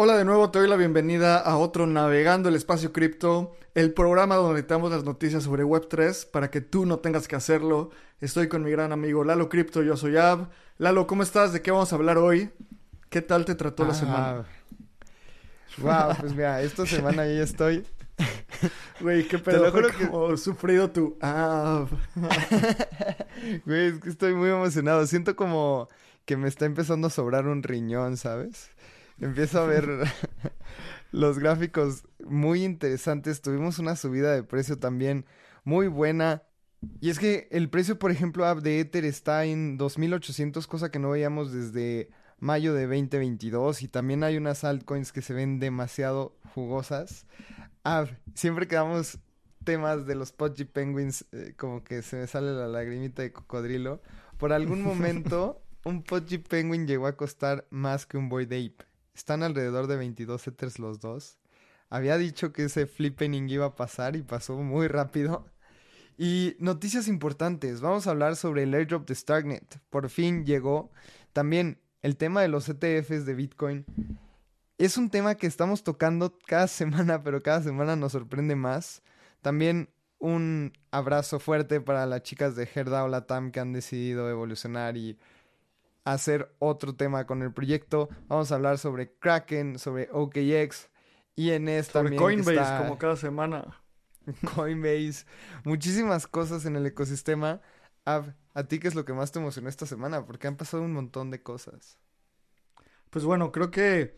Hola de nuevo, te doy la bienvenida a otro Navegando el Espacio Cripto, el programa donde te damos las noticias sobre Web3 para que tú no tengas que hacerlo. Estoy con mi gran amigo Lalo Cripto, yo soy Ab. Lalo, ¿cómo estás? ¿De qué vamos a hablar hoy? ¿Qué tal te trató la semana? Wow, pues mira, esta semana ya estoy. Güey, qué pedo, te lo juro que... sufrido tu Ab. Güey, es que estoy muy emocionado. Siento como que me está empezando a sobrar un riñón, ¿sabes? Empiezo a ver los gráficos muy interesantes. Tuvimos una subida de precio también muy buena. Y es que el precio, por ejemplo, de Ether está en 2800, cosa que no veíamos desde mayo de 2022. Y también hay unas altcoins que se ven demasiado jugosas. Ah, siempre quedamos temas de los Pudgy Penguins, eh, como que se me sale la lagrimita de cocodrilo. Por algún momento, un Pudgy Penguin llegó a costar más que un Boyd Ape. Están alrededor de 22 Ethers los dos. Había dicho que ese flippening iba a pasar y pasó muy rápido. Y noticias importantes. Vamos a hablar sobre el airdrop de Starknet. Por fin llegó. También el tema de los ETFs de Bitcoin. Es un tema que estamos tocando cada semana, pero cada semana nos sorprende más. También un abrazo fuerte para las chicas de Herdao Latam que han decidido evolucionar y hacer otro tema con el proyecto. Vamos a hablar sobre Kraken, sobre OKX, INS sobre también. Coinbase, como cada semana. Coinbase, muchísimas cosas en el ecosistema. ¿A ti qué es lo que más te emocionó esta semana? Porque han pasado un montón de cosas. Pues bueno, creo que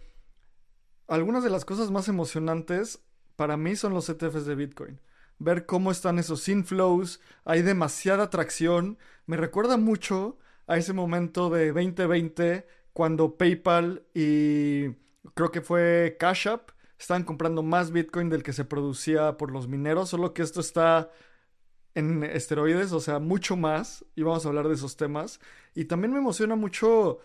algunas de las cosas más emocionantes para mí son los ETFs de Bitcoin. Ver cómo están esos inflows, hay demasiada atracción. Me recuerda mucho a ese momento de 2020 cuando PayPal y creo que fue Cash App estaban comprando más Bitcoin del que se producía por los mineros, solo que esto está en esteroides, o sea, mucho más, y vamos a hablar de esos temas. Y también me emociona mucho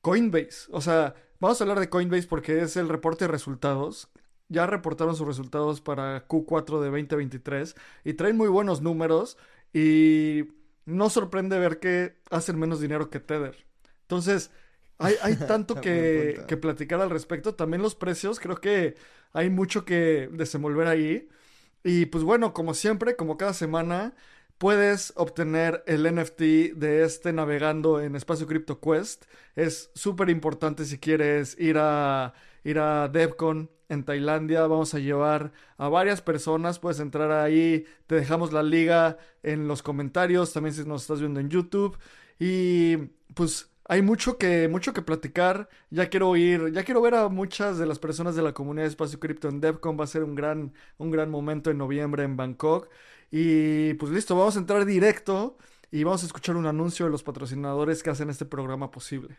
Coinbase, o sea, vamos a hablar de Coinbase porque es el reporte de resultados. Ya reportaron sus resultados para Q4 de 2023 y traen muy buenos números y no sorprende ver que hacen menos dinero que Tether. Entonces, hay, hay tanto que, que, platicar al respecto. También los precios, creo que hay mucho que desenvolver ahí. Y pues bueno, como siempre, como cada semana, puedes obtener el NFT de este navegando en Espacio Crypto Quest. Es súper importante si quieres ir a, ir a DevCon en Tailandia. Vamos a llevar a varias personas. Puedes entrar ahí. Te dejamos la liga en los comentarios. También si nos estás viendo en YouTube. Y pues hay mucho que, mucho que platicar. Ya quiero ir, ya quiero ver a muchas de las personas de la comunidad de Espacio Cripto en DevCon. Va a ser un gran, un gran momento en noviembre en Bangkok. Y pues listo, vamos a entrar directo y vamos a escuchar un anuncio de los patrocinadores que hacen este programa posible.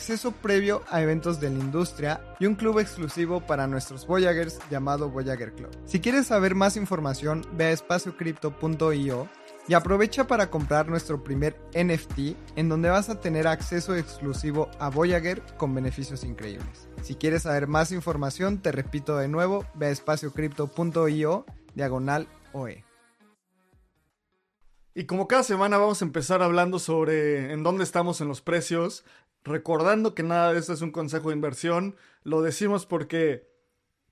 acceso previo a eventos de la industria y un club exclusivo para nuestros Voyagers llamado Voyager Club. Si quieres saber más información, ve a espaciocrypto.io y aprovecha para comprar nuestro primer NFT en donde vas a tener acceso exclusivo a Voyager con beneficios increíbles. Si quieres saber más información, te repito de nuevo, ve a espaciocrypto.io diagonal OE. Y como cada semana vamos a empezar hablando sobre en dónde estamos en los precios, recordando que nada de esto es un consejo de inversión, lo decimos porque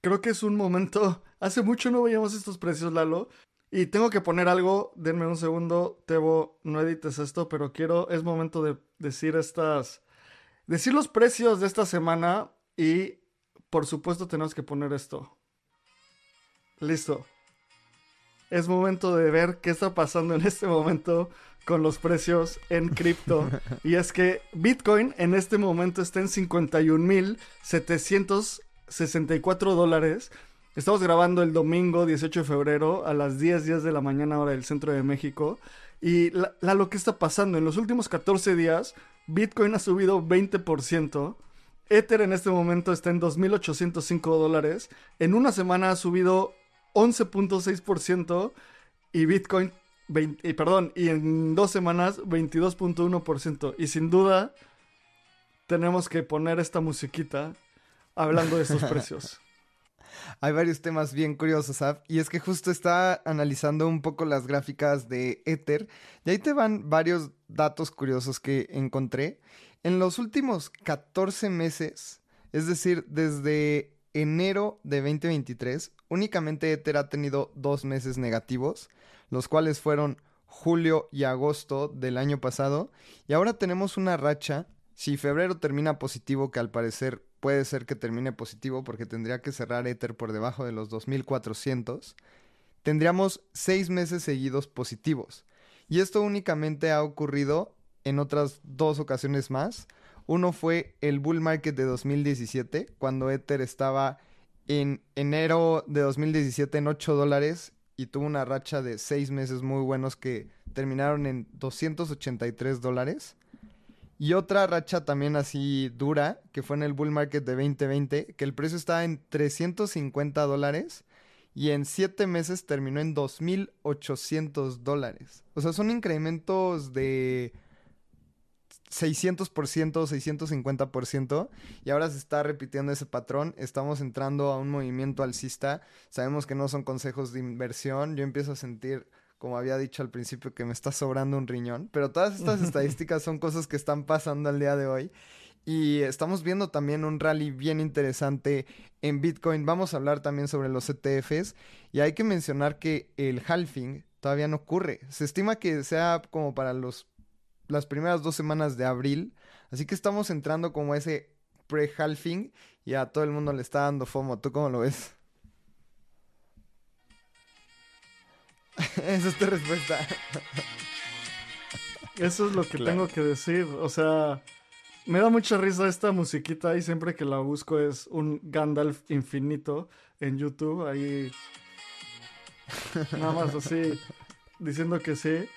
creo que es un momento, hace mucho no veíamos estos precios, Lalo, y tengo que poner algo, denme un segundo, Tebo, no edites esto, pero quiero, es momento de decir estas, decir los precios de esta semana y por supuesto tenemos que poner esto. Listo. Es momento de ver qué está pasando en este momento con los precios en cripto. y es que Bitcoin en este momento está en 51.764 dólares. Estamos grabando el domingo 18 de febrero a las 10, 10 de la mañana hora del centro de México. Y la, lo que está pasando en los últimos 14 días, Bitcoin ha subido 20%. Ether en este momento está en 2.805 dólares. En una semana ha subido 11.6% y Bitcoin, y perdón, y en dos semanas 22.1%. Y sin duda tenemos que poner esta musiquita hablando de estos precios. Hay varios temas bien curiosos, ¿sabes? Y es que justo está analizando un poco las gráficas de Ether. Y ahí te van varios datos curiosos que encontré. En los últimos 14 meses, es decir, desde enero de 2023, únicamente Ether ha tenido dos meses negativos, los cuales fueron julio y agosto del año pasado. Y ahora tenemos una racha. Si febrero termina positivo, que al parecer puede ser que termine positivo porque tendría que cerrar Ether por debajo de los 2400, tendríamos seis meses seguidos positivos. Y esto únicamente ha ocurrido en otras dos ocasiones más. Uno fue el bull market de 2017, cuando Ether estaba en enero de 2017 en 8 dólares y tuvo una racha de seis meses muy buenos que terminaron en 283 dólares. Y otra racha también así dura, que fue en el bull market de 2020, que el precio estaba en 350 dólares y en 7 meses terminó en 2.800 dólares. O sea, son incrementos de 600%, 650%, y ahora se está repitiendo ese patrón. Estamos entrando a un movimiento alcista. Sabemos que no son consejos de inversión. Yo empiezo a sentir como había dicho al principio, que me está sobrando un riñón. Pero todas estas estadísticas son cosas que están pasando al día de hoy. Y estamos viendo también un rally bien interesante en Bitcoin. Vamos a hablar también sobre los ETFs. Y hay que mencionar que el halving todavía no ocurre. Se estima que sea como para los, las primeras dos semanas de abril. Así que estamos entrando como ese pre-halving y a todo el mundo le está dando FOMO. ¿Tú cómo lo ves? Esa es tu respuesta. Eso es lo que tengo que decir. O sea, me da mucha risa esta musiquita y siempre que la busco es un Gandalf infinito en YouTube. Ahí. Nada más así, diciendo que sí.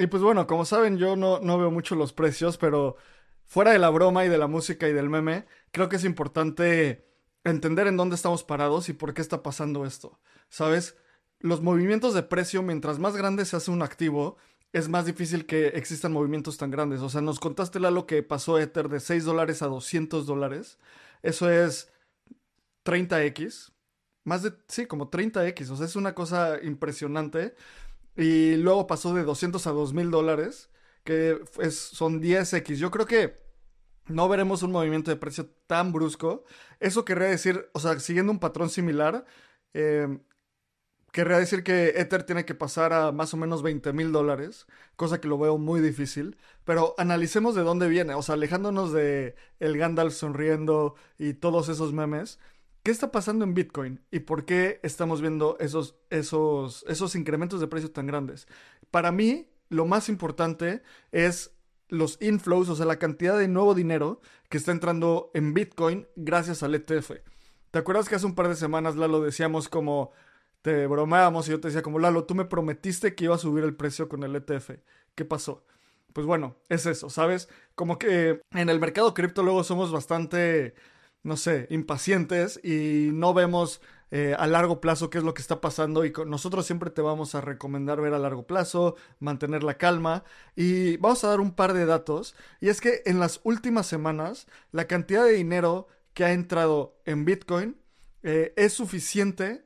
Y pues bueno, como saben, yo no, no veo mucho los precios, pero fuera de la broma y de la música y del meme, creo que es importante entender en dónde estamos parados y por qué está pasando esto. ¿Sabes? los movimientos de precio, mientras más grande se hace un activo, es más difícil que existan movimientos tan grandes. O sea, nos contaste lo que pasó Ether de 6 dólares a 200 dólares. Eso es 30x. Más de, sí, como 30x. O sea, es una cosa impresionante. Y luego pasó de 200 a 2000 dólares, que es, son 10x. Yo creo que no veremos un movimiento de precio tan brusco. Eso querría decir, o sea, siguiendo un patrón similar, eh, querría decir que Ether tiene que pasar a más o menos 20 mil dólares, cosa que lo veo muy difícil. Pero analicemos de dónde viene, o sea, alejándonos de el Gandalf sonriendo y todos esos memes. ¿Qué está pasando en Bitcoin y por qué estamos viendo esos, esos, esos incrementos de precios tan grandes? Para mí, lo más importante es los inflows, o sea, la cantidad de nuevo dinero que está entrando en Bitcoin gracias al ETF. ¿Te acuerdas que hace un par de semanas, Lalo, decíamos como te bromeábamos y yo te decía como, Lalo, tú me prometiste que iba a subir el precio con el ETF. ¿Qué pasó? Pues bueno, es eso, ¿sabes? Como que en el mercado cripto luego somos bastante, no sé, impacientes y no vemos eh, a largo plazo qué es lo que está pasando y nosotros siempre te vamos a recomendar ver a largo plazo, mantener la calma. Y vamos a dar un par de datos y es que en las últimas semanas la cantidad de dinero que ha entrado en Bitcoin eh, es suficiente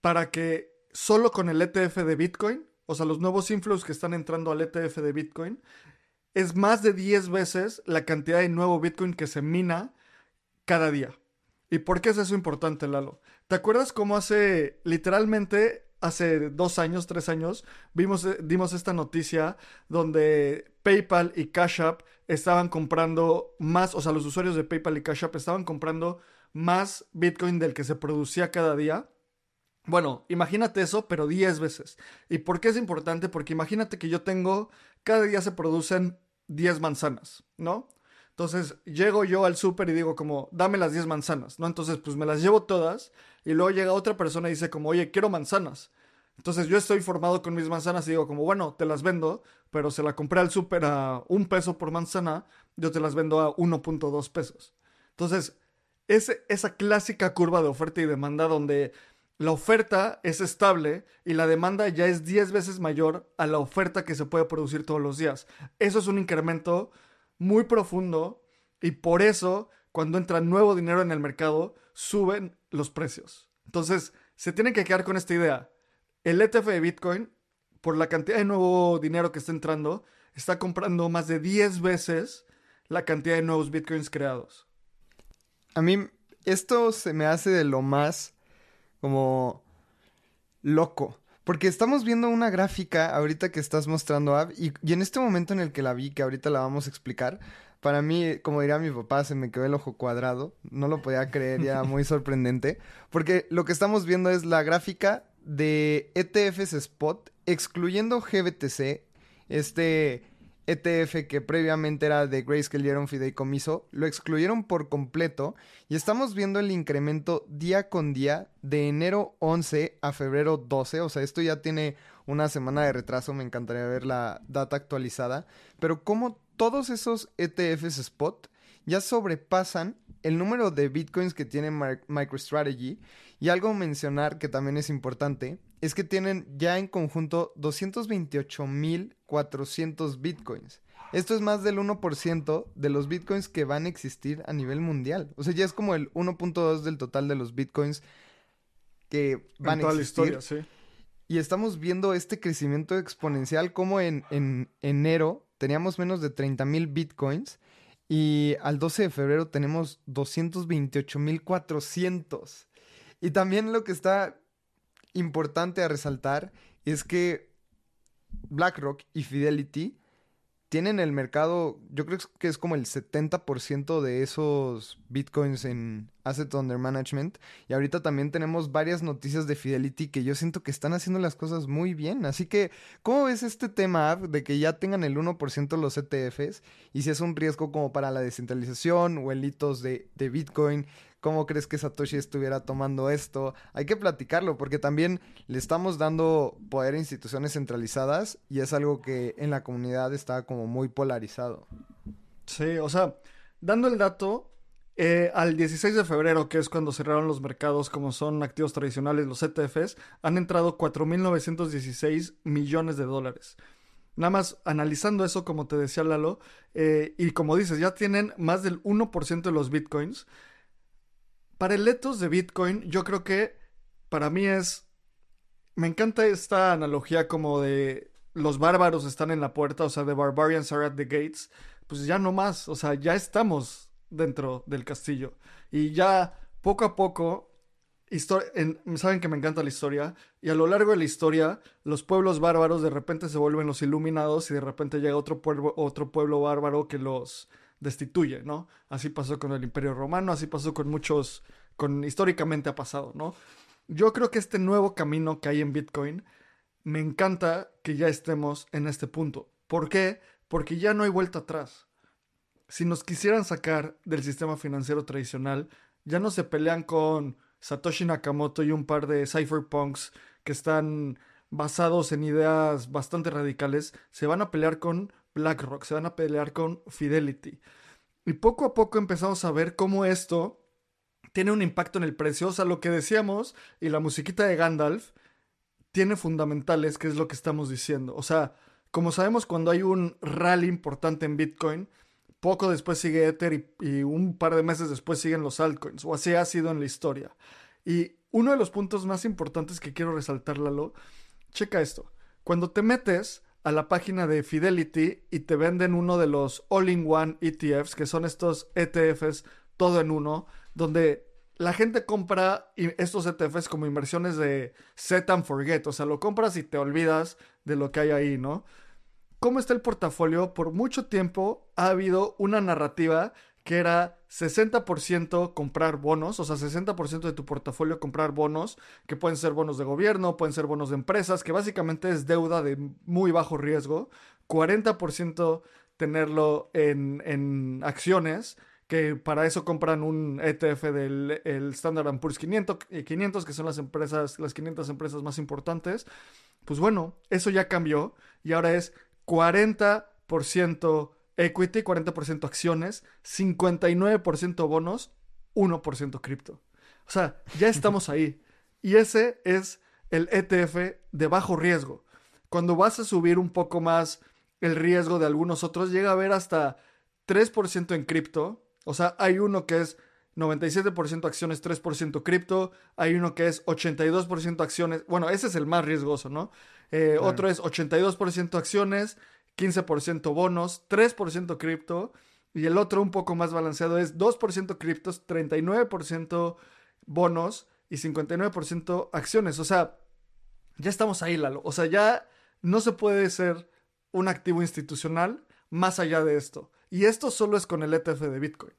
para que solo con el ETF de Bitcoin, o sea, los nuevos inflows que están entrando al ETF de Bitcoin, es más de 10 veces la cantidad de nuevo Bitcoin que se mina cada día. ¿Y por qué es eso importante, Lalo? ¿Te acuerdas cómo hace, literalmente, hace dos años, tres años, vimos, eh, dimos esta noticia donde PayPal y Cash App estaban comprando más, o sea, los usuarios de PayPal y Cash App estaban comprando más Bitcoin del que se producía cada día? Bueno, imagínate eso, pero 10 veces. ¿Y por qué es importante? Porque imagínate que yo tengo, cada día se producen 10 manzanas, ¿no? Entonces llego yo al súper y digo como, dame las 10 manzanas, ¿no? Entonces pues me las llevo todas y luego llega otra persona y dice como, oye, quiero manzanas. Entonces yo estoy formado con mis manzanas y digo como, bueno, te las vendo, pero se la compré al súper a un peso por manzana, yo te las vendo a 1.2 pesos. Entonces, es esa clásica curva de oferta y demanda donde la oferta es estable y la demanda ya es 10 veces mayor a la oferta que se puede producir todos los días. Eso es un incremento muy profundo y por eso cuando entra nuevo dinero en el mercado suben los precios. Entonces, se tienen que quedar con esta idea. El ETF de Bitcoin, por la cantidad de nuevo dinero que está entrando, está comprando más de 10 veces la cantidad de nuevos Bitcoins creados. A mí esto se me hace de lo más como loco. Porque estamos viendo una gráfica ahorita que estás mostrando, Ab, y, y, en este momento en el que la vi, que ahorita la vamos a explicar, para mí, como diría mi papá, se me quedó el ojo cuadrado. No lo podía creer, ya muy sorprendente. Porque lo que estamos viendo es la gráfica de ETFs Spot, excluyendo GBTC, este ETF que previamente era de Grayscale y era fideicomiso, lo excluyeron por completo y estamos viendo el incremento día con día de enero 11 a febrero 12, o sea, esto ya tiene una semana de retraso, me encantaría ver la data actualizada, pero como todos esos ETFs spot ya sobrepasan el número de bitcoins que tiene MicroStrategy. Y algo mencionar que también es importante es que tienen ya en conjunto 228.400 bitcoins. Esto es más del 1% de los bitcoins que van a existir a nivel mundial. O sea, ya es como el 1.2 del total de los bitcoins que van a existir. La historia, sí. Y estamos viendo este crecimiento exponencial como en, en enero teníamos menos de 30.000 bitcoins y al 12 de febrero tenemos 228.400. Y también lo que está importante a resaltar es que BlackRock y Fidelity tienen el mercado, yo creo que es como el 70% de esos bitcoins en Asset Under Management. Y ahorita también tenemos varias noticias de Fidelity que yo siento que están haciendo las cosas muy bien. Así que, ¿cómo ves este tema de que ya tengan el 1% los ETFs? Y si es un riesgo como para la descentralización o el hitos de, de Bitcoin ¿Cómo crees que Satoshi estuviera tomando esto? Hay que platicarlo porque también le estamos dando poder a instituciones centralizadas y es algo que en la comunidad está como muy polarizado. Sí, o sea, dando el dato, eh, al 16 de febrero, que es cuando cerraron los mercados como son activos tradicionales, los ETFs, han entrado 4.916 millones de dólares. Nada más analizando eso, como te decía Lalo, eh, y como dices, ya tienen más del 1% de los bitcoins. Para el ethos de Bitcoin, yo creo que para mí es. Me encanta esta analogía como de los bárbaros están en la puerta, o sea, the barbarians are at the gates. Pues ya no más, o sea, ya estamos dentro del castillo. Y ya poco a poco, saben que me encanta la historia, y a lo largo de la historia, los pueblos bárbaros de repente se vuelven los iluminados y de repente llega otro pueblo, otro pueblo bárbaro que los destituye, ¿no? Así pasó con el Imperio Romano, así pasó con muchos, con históricamente ha pasado, ¿no? Yo creo que este nuevo camino que hay en Bitcoin, me encanta que ya estemos en este punto. ¿Por qué? Porque ya no hay vuelta atrás. Si nos quisieran sacar del sistema financiero tradicional, ya no se pelean con Satoshi Nakamoto y un par de cypherpunks que están basados en ideas bastante radicales, se van a pelear con BlackRock, se van a pelear con Fidelity. Y poco a poco empezamos a ver cómo esto tiene un impacto en el precio. O sea, lo que decíamos y la musiquita de Gandalf tiene fundamentales, que es lo que estamos diciendo. O sea, como sabemos, cuando hay un rally importante en Bitcoin, poco después sigue Ether y, un par de meses después siguen los altcoins, o así ha sido en la historia. Y uno de los puntos más importantes que quiero resaltar, Lalo, checa esto. Cuando te metes a la página de Fidelity y te venden uno de los all-in-one ETFs, que son estos ETFs todo en uno, donde la gente compra estos ETFs como inversiones de set and forget, o sea, lo compras y te olvidas de lo que hay ahí, ¿no? ¿Cómo está el portafolio? Por mucho tiempo ha habido una narrativa que era 60% comprar bonos, o sea, 60% de tu portafolio comprar bonos, que pueden ser bonos de gobierno, pueden ser bonos de empresas, que básicamente es deuda de muy bajo riesgo, 40% tenerlo en, en, acciones, que para eso compran un ETF del el Standard Poor's 500, 500, que son las empresas, las 500 empresas más importantes. Pues bueno, eso ya cambió y ahora es 40% equity, 40% acciones, 59% bonos, 1% cripto. O sea, ya estamos ahí. Y ese es el ETF de bajo riesgo. Cuando vas a subir un poco más el riesgo de algunos otros, llega a haber hasta 3% en cripto. O sea, hay uno que es 97% acciones, 3% cripto. Hay uno que es 82% acciones. Bueno, ese es el más riesgoso, ¿no? Eh, otro es 82% acciones, 15% bonos, 3% cripto. Y el otro un poco más balanceado es 2% criptos, 39% bonos y 59% acciones. O sea, ya estamos ahí, Lalo. O sea, ya no se puede ser un activo institucional más allá de esto. Y esto solo es con el ETF de Bitcoin.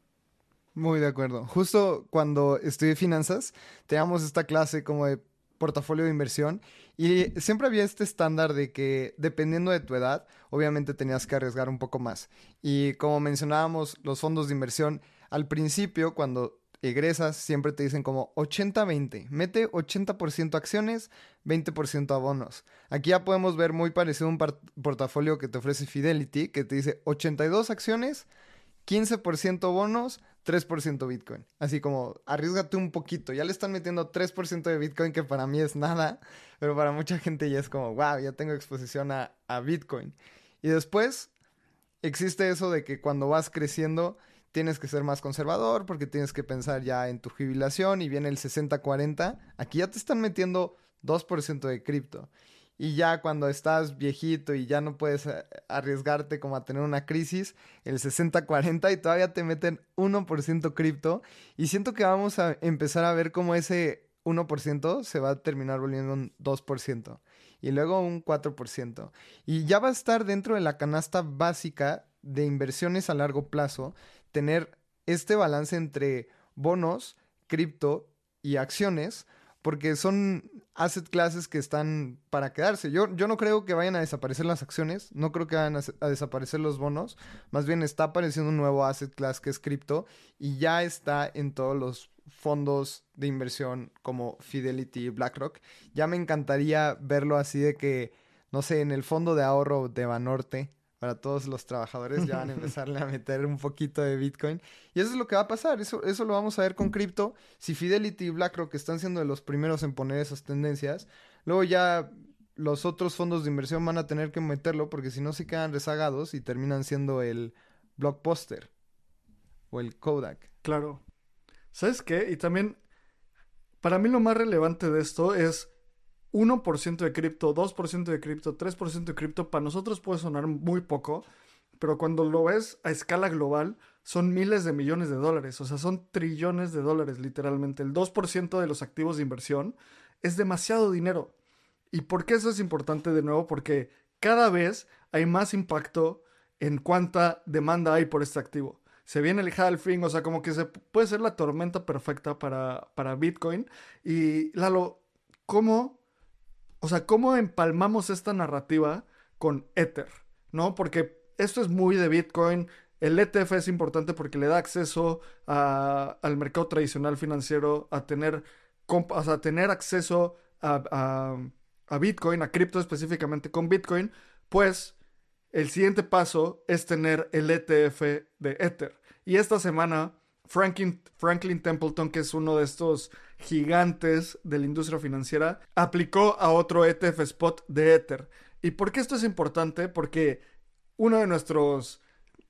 Muy de acuerdo. Justo cuando estudié finanzas, teníamos esta clase como de portafolio de inversión y siempre había este estándar de que dependiendo de tu edad, obviamente tenías que arriesgar un poco más. Y como mencionábamos, los fondos de inversión, al principio, cuando egresas, siempre te dicen como 80-20. Mete 80% acciones, 20% abonos. Aquí ya podemos ver muy parecido a un portafolio que te ofrece Fidelity, que te dice 82 acciones, 15% bonos, 3% Bitcoin. Así como, arriesgate un poquito. Ya le están metiendo 3% de Bitcoin, que para mí es nada, pero para mucha gente ya es como, wow, ya tengo exposición a, a Bitcoin. Y después existe eso de que cuando vas creciendo tienes que ser más conservador porque tienes que pensar ya en tu jubilación y viene el 60-40. Aquí ya te están metiendo 2% de cripto. Y ya cuando estás viejito y ya no puedes eh, arriesgarte como a tener una crisis, el 60-40 y todavía te meten 1% cripto. Y siento que vamos a empezar a ver cómo ese 1% se va a terminar volviendo un 2% y luego un 4%. Y ya va a estar dentro de la canasta básica de inversiones a largo plazo tener este balance entre bonos, cripto y acciones porque son asset classes que están para quedarse. Yo, yo no creo que vayan a desaparecer las acciones, no creo que vayan a, desaparecer los bonos, más bien está apareciendo un nuevo asset class que es cripto y ya está en todos los fondos de inversión como Fidelity y BlackRock. Ya me encantaría verlo así de que, no sé, en el fondo de ahorro de Banorte para todos los trabajadores, ya van a empezarle a meter un poquito de Bitcoin. Y eso es lo que va a pasar, eso, eso lo vamos a ver con cripto. Si Fidelity y BlackRock están siendo de los primeros en poner esas tendencias, luego ya los otros fondos de inversión van a tener que meterlo porque si no se quedan rezagados y terminan siendo el blockbuster o el Kodak. Claro. ¿Sabes qué? Y también, para mí lo más relevante de esto es 1% de cripto, 2% de cripto, 3% de cripto, para nosotros puede sonar muy poco, pero cuando lo ves a escala global, son miles de millones de dólares, o sea, son trillones de dólares literalmente. El 2% de los activos de inversión es demasiado dinero. ¿Y por qué eso es importante de nuevo? Porque cada vez hay más impacto en cuánta demanda hay por este activo. Se viene el halving, o sea, como que se puede ser la tormenta perfecta para, para Bitcoin. Y Lalo, ¿cómo o sea, ¿cómo empalmamos esta narrativa con Ether? ¿No? Porque esto es muy de Bitcoin. El ETF es importante porque le da acceso al mercado tradicional financiero, a tener, a tener acceso a, a Bitcoin, a cripto específicamente con Bitcoin. Pues el siguiente paso es tener el ETF de Ether. Y esta semana Franklin, Franklin Templeton, que es uno de estos gigantes de la industria financiera, aplicó a otro ETF spot de Ether. ¿Y por qué esto es importante? Porque uno de nuestros,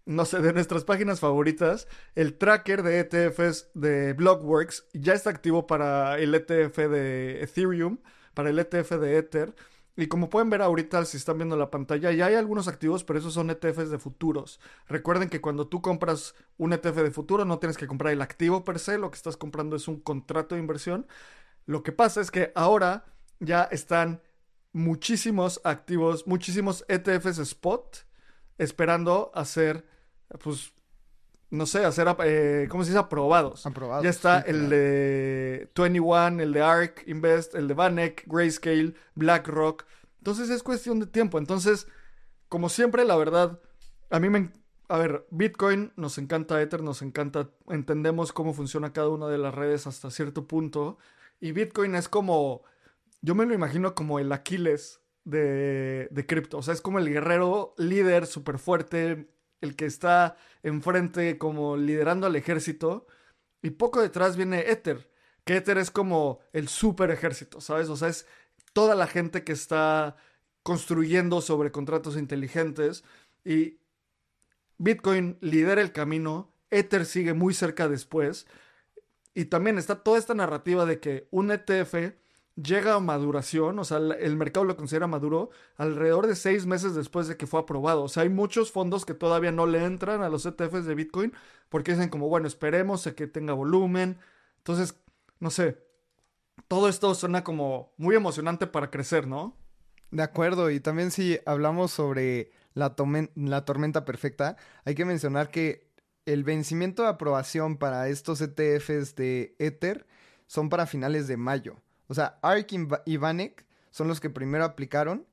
no sé, de nuestras páginas favoritas, el tracker de ETFs de Blockworks ya está activo para el ETF de Ethereum, para el ETF de Ether. Y como pueden ver ahorita, si están viendo la pantalla, ya hay algunos activos, pero esos son ETFs de futuros. Recuerden que cuando tú compras un ETF de futuro, no tienes que comprar el activo per se, lo que estás comprando es un contrato de inversión. Lo que pasa es que ahora ya están muchísimos activos, muchísimos ETFs spot esperando a ser, pues, no sé, a ser, eh, ¿cómo se dice? Aprobados. Aprobados. Ya está el de 21, el de ARK Invest, el de Vanek, Grayscale, BlackRock. Entonces es cuestión de tiempo. Entonces, como siempre, la verdad, a mí me... A ver, Bitcoin nos encanta, Ether nos encanta, entendemos cómo funciona cada una de las redes hasta cierto punto. Y Bitcoin es como, yo me lo imagino como el Aquiles de, de cripto. O sea, es como el guerrero líder súper fuerte, el que está enfrente como liderando al ejército. Y poco detrás viene Ether, que Ether es como el super ejército, ¿sabes? O sea, es toda la gente que está construyendo sobre contratos inteligentes y Bitcoin lidera el camino, Ether sigue muy cerca después y también está toda esta narrativa de que un ETF llega a maduración, o sea, el mercado lo considera maduro alrededor de seis meses después de que fue aprobado. O sea, hay muchos fondos que todavía no le entran a los ETFs de Bitcoin porque dicen como, bueno, esperemos a que tenga volumen. Entonces, no sé, todo esto suena como muy emocionante para crecer, ¿no? De acuerdo, y también si hablamos sobre la, la tormenta perfecta, hay que mencionar que el vencimiento de aprobación para estos ETFs de Ether son para finales de mayo. O sea, ARK y Vanek son los que primero aplicaron.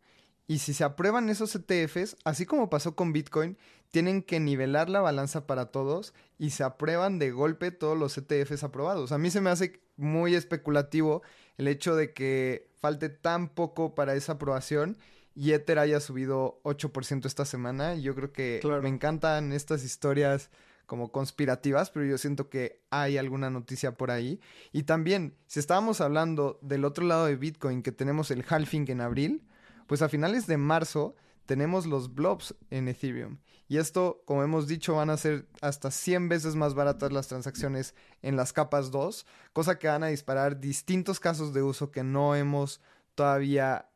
Y si se aprueban esos ETFs, así como pasó con Bitcoin, tienen que nivelar la balanza para todos y se aprueban de golpe todos los ETFs aprobados. A mí se me hace muy especulativo el hecho de que falte tan poco para esa aprobación y Ether haya subido 8% esta semana. Yo creo que me encantan estas historias como conspirativas, pero yo siento que hay alguna noticia por ahí. Y también, si estábamos hablando del otro lado de Bitcoin, que tenemos el halving en abril, pues a finales de marzo tenemos los blobs en Ethereum. Y esto, como hemos dicho, van a ser hasta 100 veces más baratas las transacciones en las capas 2, cosa que van a disparar distintos casos de uso que no hemos todavía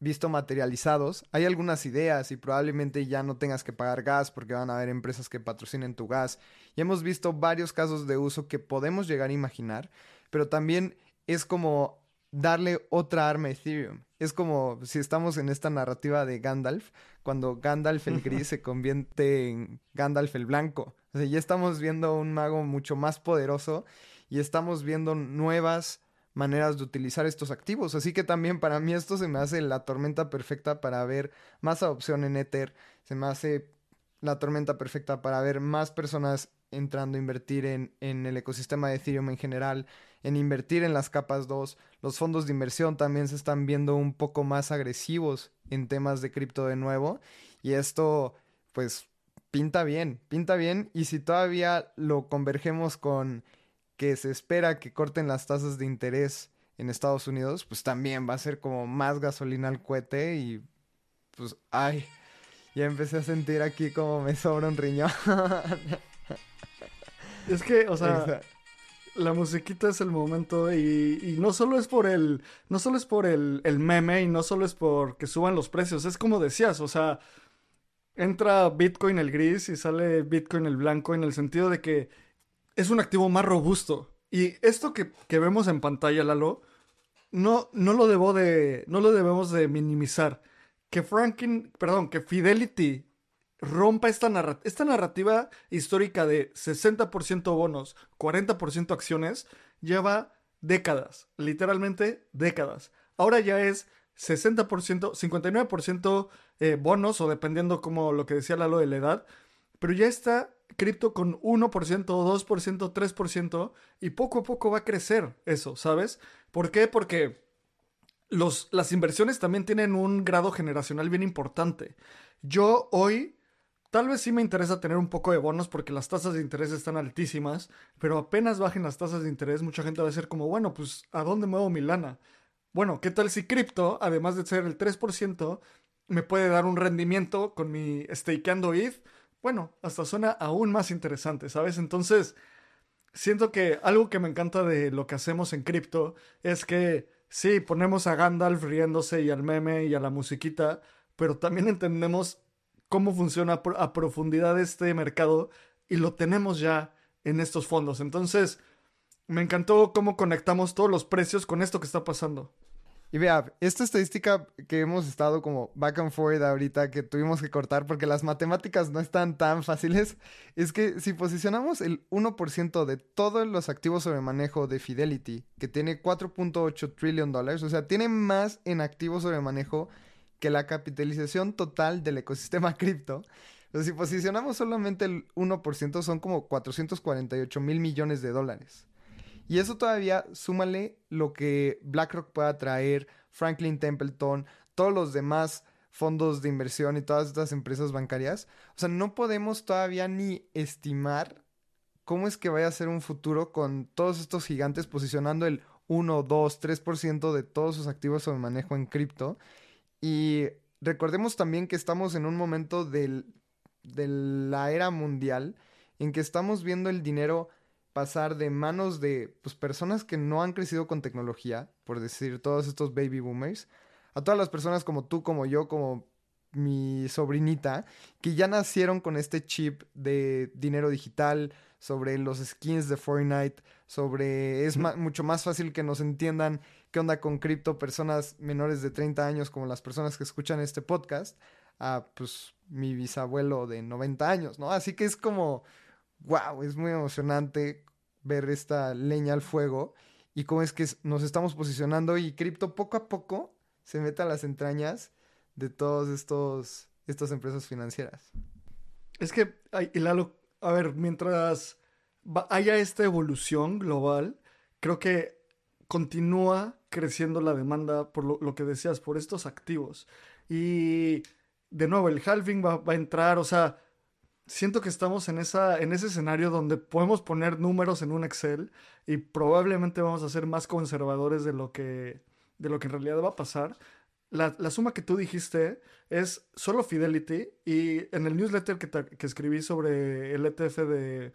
visto materializados. Hay algunas ideas y probablemente ya no tengas que pagar gas porque van a haber empresas que patrocinen tu gas. Y hemos visto varios casos de uso que podemos llegar a imaginar, pero también es como darle otra arma a Ethereum. Es como si estamos en esta narrativa de Gandalf, cuando Gandalf el gris se convierte en Gandalf el blanco. O sea, ya estamos viendo un mago mucho más poderoso y estamos viendo nuevas maneras de utilizar estos activos. Así que también para mí esto se me hace la tormenta perfecta para ver más adopción en Ether. Se me hace la tormenta perfecta para ver más personas entrando a invertir en, en, el ecosistema de Ethereum en general, en invertir en las capas 2. Los fondos de inversión también se están viendo un poco más agresivos en temas de cripto de nuevo. Y esto, pues, pinta bien, pinta bien. Y si todavía lo convergemos con que se espera que corten las tasas de interés en Estados Unidos, pues también va a ser como más gasolina al cohete y pues, ay, ya empecé a sentir aquí como me sobra un riñón. es que, o sea, la musiquita es el momento y, y, no solo es por el, no solo es por el, el meme y no solo es por que suban los precios, es como decías, o sea, entra Bitcoin el gris y sale Bitcoin el blanco en el sentido de que es un activo más robusto. Y esto que, vemos en pantalla, Lalo, no, no, lo debo de, no lo debemos de minimizar. Que Franklin, perdón, que Fidelity rompa esta, esta narrativa histórica de 60% bonos, 40% acciones, lleva décadas, literalmente décadas. Ahora ya es 60%, 59% eh, bonos, o dependiendo como lo que decía Lalo de la edad, pero ya está cripto con 1%, 2%, 3% y poco a poco va a crecer eso, ¿sabes? ¿Por qué? Porque los, las inversiones también tienen un grado generacional bien importante. Yo hoy tal vez sí me interesa tener un poco de bonos porque las tasas de interés están altísimas, pero apenas bajen las tasas de interés, mucha gente va a ser como, bueno, pues ¿a dónde muevo mi lana? Bueno, ¿qué tal si cripto, además de ser el 3%, me puede dar un rendimiento con mi stakeando ETH? Bueno, hasta suena aún más interesante, ¿sabes? Entonces, siento que algo que me encanta de lo que hacemos en cripto es que sí, ponemos a Gandalf riéndose y al meme y a la musiquita, pero también entendemos cómo funciona a profundidad este mercado y lo tenemos ya en estos fondos. Entonces, me encantó cómo conectamos todos los precios con esto que está pasando. Y vea, esta estadística que hemos estado como back and forth ahorita, que tuvimos que cortar porque las matemáticas no están tan fáciles, es que si posicionamos el 1% de todos los activos sobre manejo de Fidelity, que tiene 4.8 trillion dólares, o sea, tiene más en activos sobre manejo que la capitalización total del ecosistema cripto. Si posicionamos solamente el 1%, son como 448 mil millones de dólares. Y eso todavía súmale lo que BlackRock pueda traer, Franklin Templeton, todos los demás fondos de inversión y todas estas empresas bancarias. O sea, no podemos todavía ni estimar cómo es que vaya a ser un futuro con todos estos gigantes posicionando el 1, 2, 3% de todos sus activos sobre manejo en cripto. Y recordemos también que estamos en un momento del, de la era mundial en que estamos viendo el dinero pasar de manos de pues, personas que no han crecido con tecnología, por decir todos estos baby boomers, a todas las personas como tú, como yo, como mi sobrinita, que ya nacieron con este chip de dinero digital, sobre los skins de Fortnite, sobre... Es mucho más fácil que nos entiendan qué onda con cripto personas menores de 30 años como las personas que escuchan este podcast, a pues mi bisabuelo de 90 años, ¿no? Así que es como, wow, es muy emocionante ver esta leña al fuego y cómo es que nos estamos posicionando y cripto poco a poco se mete a las entrañas de todos estos estas empresas financieras. Es que, a ver, mientras haya esta evolución global, creo que continúa creciendo la demanda por lo, que decías, por estos activos. Y de nuevo, el halving va, va, a entrar, o sea, siento que estamos en, esa, en ese escenario donde podemos poner números en un Excel y probablemente vamos a ser más conservadores de lo que, de lo que en realidad va a pasar la, suma que tú dijiste es solo Fidelity y en el newsletter que, escribí sobre el ETF de,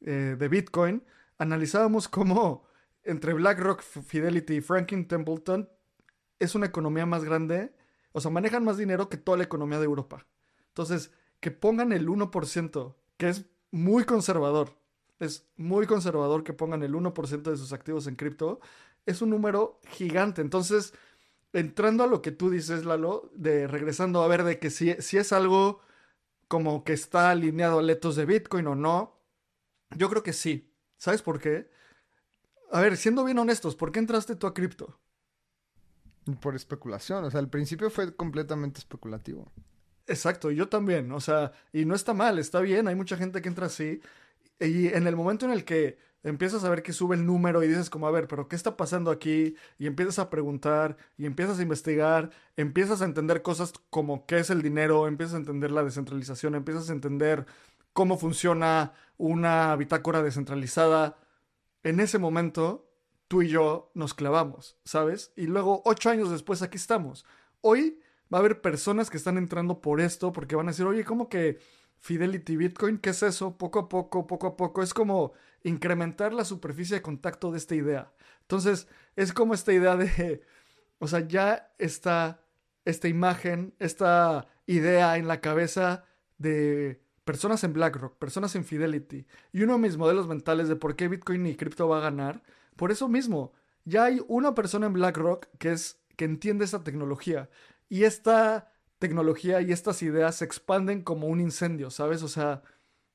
eh, de Bitcoin, analizábamos cómo entre BlackRock, Fidelity y Franklin Templeton es una economía más grande, o sea, manejan más dinero que toda la economía de Europa. Entonces, que pongan el 1%, que es muy conservador, es muy conservador que pongan el 1% de sus activos en cripto, es un número gigante. Entonces, entrando a lo que tú dices, Lalo, de regresando a ver de que si, si es algo como que está alineado a letos de Bitcoin o no, yo creo que sí. ¿Sabes por qué? A ver, siendo bien honestos, ¿por qué entraste tú a cripto? Por especulación, o sea, al principio fue completamente especulativo. Exacto, yo también, o sea, y no está mal, está bien, hay mucha gente que entra así, y en el momento en el que empiezas a ver que sube el número y dices como, a ver, pero ¿qué está pasando aquí? Y empiezas a preguntar y empiezas a investigar, empiezas a entender cosas como qué es el dinero, empiezas a entender la descentralización, empiezas a entender cómo funciona una bitácora descentralizada. En ese momento, tú y yo nos clavamos, ¿sabes? Y luego, ocho años después, aquí estamos. Hoy va a haber personas que están entrando por esto porque van a decir, oye, ¿cómo que Fidelity Bitcoin? ¿Qué es eso? Poco a poco, poco a poco. Es como incrementar la superficie de contacto de esta idea. Entonces, es como esta idea de, o sea, ya está esta imagen, esta idea en la cabeza de personas en BlackRock, personas en Fidelity, y uno de mis modelos mentales de por qué Bitcoin y cripto va a ganar, por eso mismo, ya hay una persona en BlackRock que es que entiende esta tecnología y esta tecnología y estas ideas se expanden como un incendio, ¿sabes? O sea,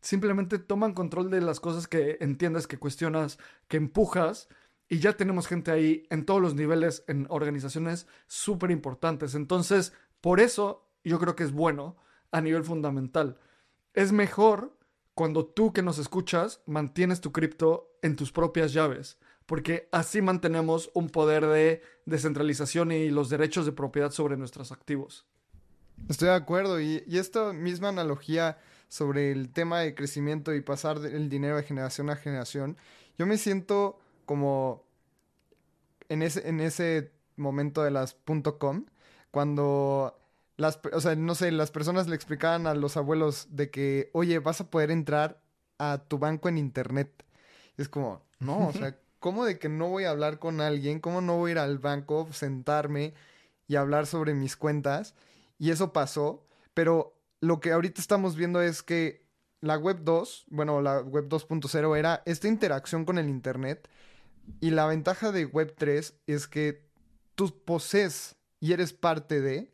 Simplemente toman control de las cosas que entiendes, que cuestionas, que empujas. Y ya tenemos gente ahí en todos los niveles, en organizaciones súper importantes. Entonces, por eso yo creo que es bueno a nivel fundamental. Es mejor cuando tú que nos escuchas mantienes tu cripto en tus propias llaves, porque así mantenemos un poder de descentralización y los derechos de propiedad sobre nuestros activos. Estoy de acuerdo y, y esta misma analogía sobre el tema de crecimiento y pasar el dinero de generación a generación, yo me siento como en ese, en ese momento de las .com, cuando las, o sea, no sé, las personas le explicaban a los abuelos de que, oye, vas a poder entrar a tu banco en internet. es como, no, o sea, ¿cómo de que no voy a hablar con alguien? ¿Cómo no voy a ir al banco, sentarme y hablar sobre mis cuentas? Y eso pasó, pero lo que ahorita estamos viendo es que la web 2, bueno, la web 2.0 era esta interacción con el Internet y la ventaja de web 3 es que tú posees y eres parte de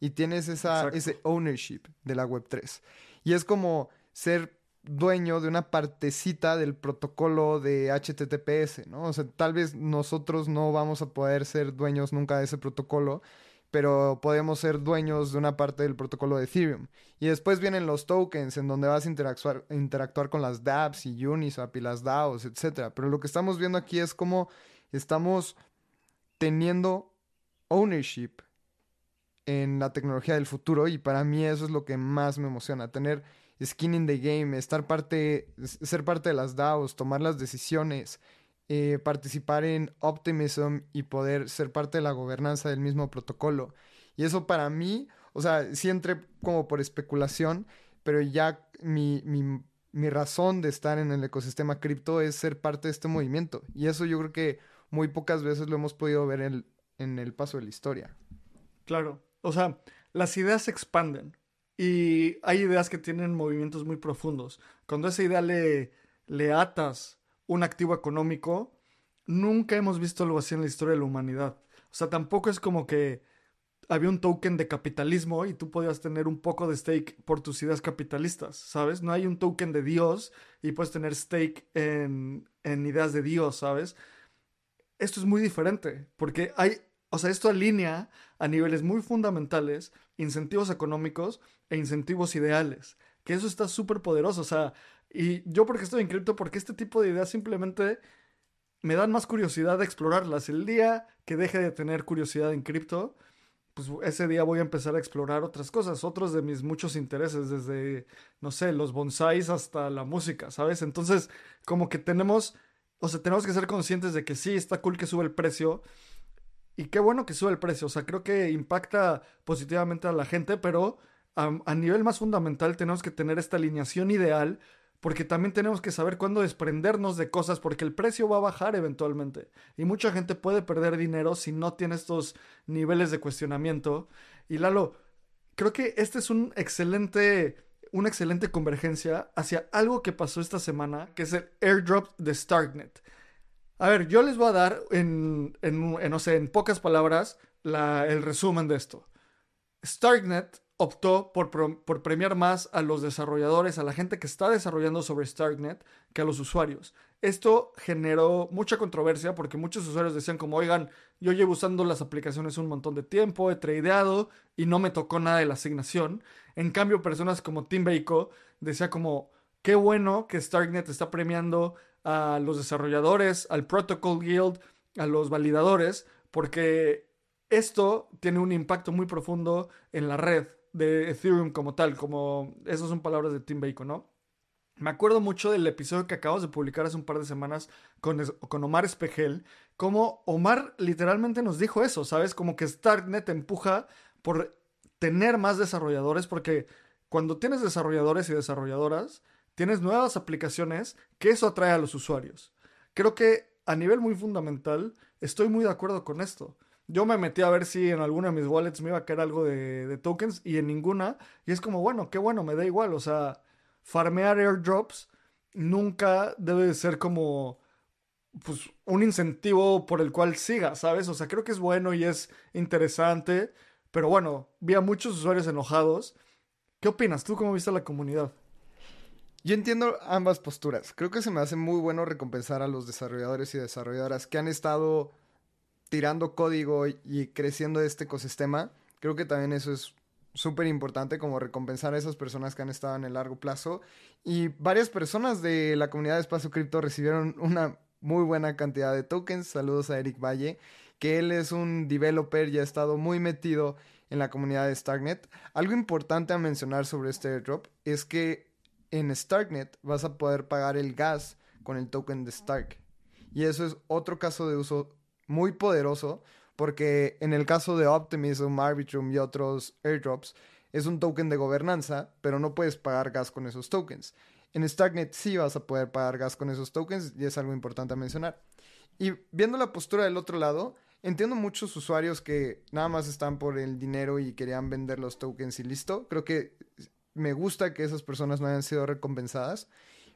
y tienes esa, ese ownership de la web 3. Y es como ser dueño de una partecita del protocolo de HTTPS, ¿no? O sea, tal vez nosotros no vamos a poder ser dueños nunca de ese protocolo, pero podemos ser dueños de una parte del protocolo de Ethereum. Y después vienen los tokens, en donde vas a interactuar, interactuar con las dApps y Uniswap y las DAOs, etc. Pero lo que estamos viendo aquí es cómo estamos teniendo ownership en la tecnología del futuro y para mí eso es lo que más me emociona, tener skin in the game, estar parte, ser parte de las DAOs, tomar las decisiones, eh, participar en Optimism y poder ser parte de la gobernanza del mismo protocolo. Y eso para mí, o sea, sí entré como por especulación, pero ya mi, mi, mi razón de estar en el ecosistema cripto es ser parte de este movimiento. Y eso yo creo que muy pocas veces lo hemos podido ver en, en el paso de la historia. Claro, o sea, las ideas se expanden y hay ideas que tienen movimientos muy profundos. Cuando esa idea le, le atas un activo económico, nunca hemos visto algo así en la historia de la humanidad. O sea, tampoco es como que había un token de capitalismo y tú podías tener un poco de stake por tus ideas capitalistas, ¿sabes? No hay un token de Dios y puedes tener stake en, en ideas de Dios, ¿sabes? Esto es muy diferente porque hay, o sea, esto alinea a niveles muy fundamentales incentivos económicos e incentivos ideales, que eso está súper poderoso, o sea, y yo porque estoy en cripto, porque este tipo de ideas simplemente me dan más curiosidad de explorarlas. El día que deje de tener curiosidad en cripto, pues ese día voy a empezar a explorar otras cosas, otros de mis muchos intereses, desde, no sé, los bonsáis hasta la música, ¿sabes? Entonces, como que tenemos, o sea, tenemos que ser conscientes de que sí, está cool que sube el precio. Y qué bueno que sube el precio, o sea, creo que impacta positivamente a la gente, pero a, nivel más fundamental tenemos que tener esta alineación ideal porque también tenemos que saber cuándo desprendernos de cosas, porque el precio va a bajar eventualmente. Y mucha gente puede perder dinero si no tiene estos niveles de cuestionamiento. Y Lalo, creo que este es un excelente, una excelente convergencia hacia algo que pasó esta semana, que es el airdrop de Starknet. A ver, yo les voy a dar en, en, no sé, en pocas palabras el resumen de esto. Starknet optó por, por, premiar más a los desarrolladores, a la gente que está desarrollando sobre Starknet, que a los usuarios. Esto generó mucha controversia porque muchos usuarios decían como, oigan, yo llevo usando las aplicaciones un montón de tiempo, he tradeado y no me tocó nada de la asignación. En cambio, personas como Tim Bako decía como, qué bueno que Starknet está premiando a los desarrolladores, al Protocol Guild, a los validadores, porque esto tiene un impacto muy profundo en la red de Ethereum como tal, como esas son palabras de Tim Bacon, ¿no? Me acuerdo mucho del episodio que acabamos de publicar hace un par de semanas con, con Omar Espejel, como Omar literalmente nos dijo eso, ¿sabes? Como que Starknet empuja por tener más desarrolladores, porque cuando tienes desarrolladores y desarrolladoras, tienes nuevas aplicaciones que eso atrae a los usuarios. Creo que a nivel muy fundamental estoy muy de acuerdo con esto. Yo me metí a ver si en alguna de mis wallets me iba a caer algo de, tokens y en ninguna. Y es como, bueno, qué bueno, me da igual. O sea, farmear airdrops nunca debe ser como pues, un incentivo por el cual siga, ¿sabes? O sea, creo que es bueno y es interesante. Pero bueno, vi a muchos usuarios enojados. ¿Qué opinas? ¿Tú cómo viste la comunidad? Yo entiendo ambas posturas. Creo que se me hace muy bueno recompensar a los desarrolladores y desarrolladoras que han estado tirando código y creciendo este ecosistema. Creo que también eso es súper importante como recompensar a esas personas que han estado en el largo plazo. Y varias personas de la comunidad de Espacio Cripto recibieron una muy buena cantidad de tokens. Saludos a Eric Valle, que él es un developer y ha estado muy metido en la comunidad de Starknet. Algo importante a mencionar sobre este airdrop es que en Starknet vas a poder pagar el gas con el token de Stark. Y eso es otro caso de uso muy poderoso porque en el caso de Optimism, Arbitrum y otros airdrops es un token de gobernanza, pero no puedes pagar gas con esos tokens. En Starknet sí vas a poder pagar gas con esos tokens y es algo importante a mencionar. Y viendo la postura del otro lado, entiendo muchos usuarios que nada más están por el dinero y querían vender los tokens y listo. Creo que me gusta que esas personas no hayan sido recompensadas.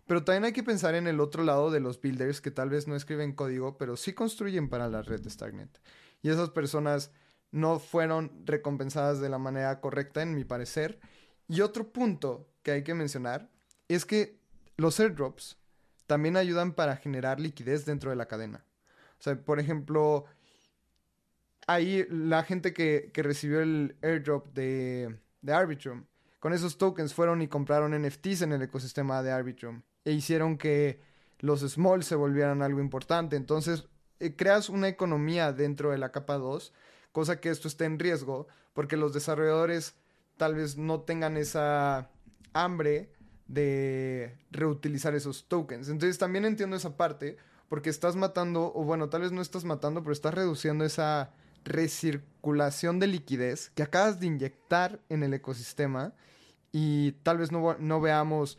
Pero también hay que pensar en el otro lado de los builders que tal vez no escriben código, pero sí construyen para la red de Starknet. Y esas personas no fueron recompensadas de la manera correcta, en mi parecer. Y otro punto que hay que mencionar es que los airdrops también ayudan para generar liquidez dentro de la cadena. O sea, por ejemplo, ahí la gente que, recibió el airdrop de Arbitrum, con esos tokens fueron y compraron NFTs en el ecosistema de Arbitrum e hicieron que los small se volvieran algo importante. Entonces, eh, creas una economía dentro de la capa 2, cosa que esto esté en riesgo, porque los desarrolladores tal vez no tengan esa hambre de reutilizar esos tokens. Entonces también entiendo esa parte porque estás matando, o bueno, tal vez no estás matando, pero estás reduciendo esa recirculación de liquidez que acabas de inyectar en el ecosistema y tal vez no, no veamos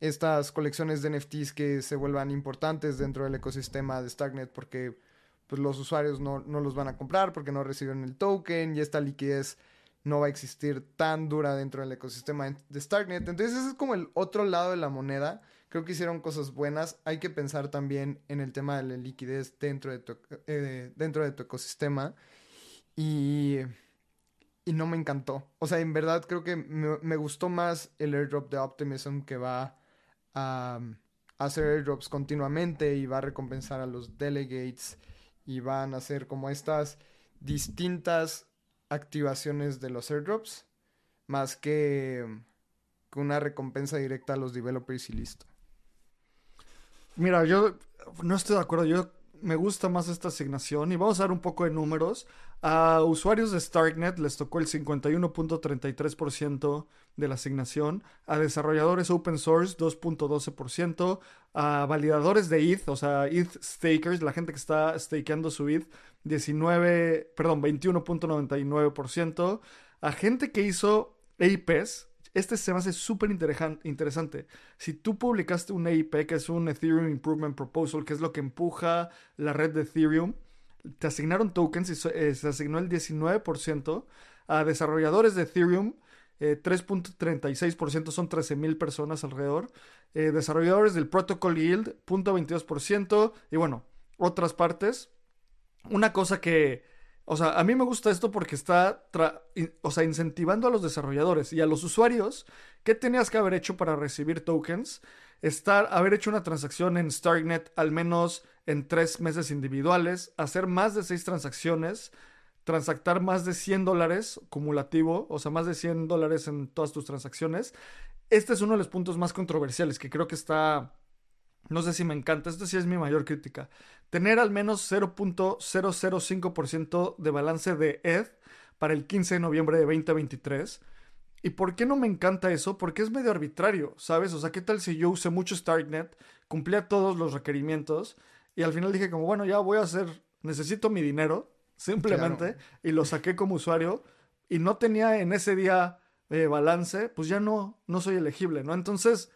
estas colecciones de NFTs que se vuelvan importantes dentro del ecosistema de Starknet porque pues, los usuarios no, no, los van a comprar porque no reciben el token y esta liquidez no va a existir tan dura dentro del ecosistema de Starknet. Entonces ese es como el otro lado de la moneda. Creo que hicieron cosas buenas. Hay que pensar también en el tema de la liquidez dentro de tu, eh, dentro de tu ecosistema. Y, y no me encantó. O sea, en verdad creo que me, gustó más el airdrop de Optimism que va a, hacer airdrops continuamente y va a recompensar a los delegates y van a hacer como estas distintas activaciones de los airdrops más que, una recompensa directa a los developers y listo. Mira, yo no estoy de acuerdo. Yo me gusta más esta asignación y vamos a dar un poco de números. A usuarios de Starknet les tocó el 51.33% de la asignación, a desarrolladores open source 2.12%, a validadores de ETH, o sea, ETH stakers, la gente que está stakeando su ETH, 19, perdón, 21.99%, a gente que hizo EIPs, este se me hace súper interesante. Si tú publicaste un EIP, que es un Ethereum Improvement Proposal, que es lo que empuja la red de Ethereum, te asignaron tokens y eh, se asignó el 19%. A desarrolladores de Ethereum, 3.36% eh, son 13.000 personas alrededor. Eh, desarrolladores del Protocol Yield, 0.22%. Y bueno, otras partes. Una cosa que o sea, a mí me gusta esto porque está, o sea, incentivando a los desarrolladores y a los usuarios. ¿Qué tenías que haber hecho para recibir tokens? Estar, haber hecho una transacción en Starknet al menos en tres meses individuales, hacer más de seis transacciones, transactar más de 100 dólares cumulativo, o sea, más de 100 dólares en todas tus transacciones. Este es uno de los puntos más controversiales que creo que está no sé si me encanta, esto sí es mi mayor crítica. Tener al menos 0.005% de balance de ETH para el 15 de noviembre de 2023. ¿Y por qué no me encanta eso? Porque es medio arbitrario, ¿sabes? O sea, ¿qué tal si yo usé mucho Starknet, cumplía todos los requerimientos y al final dije como, bueno, ya voy a hacer, necesito mi dinero, simplemente, y lo saqué como usuario y no tenía en ese día eh, balance, pues ya no, no soy elegible, ¿no? Entonces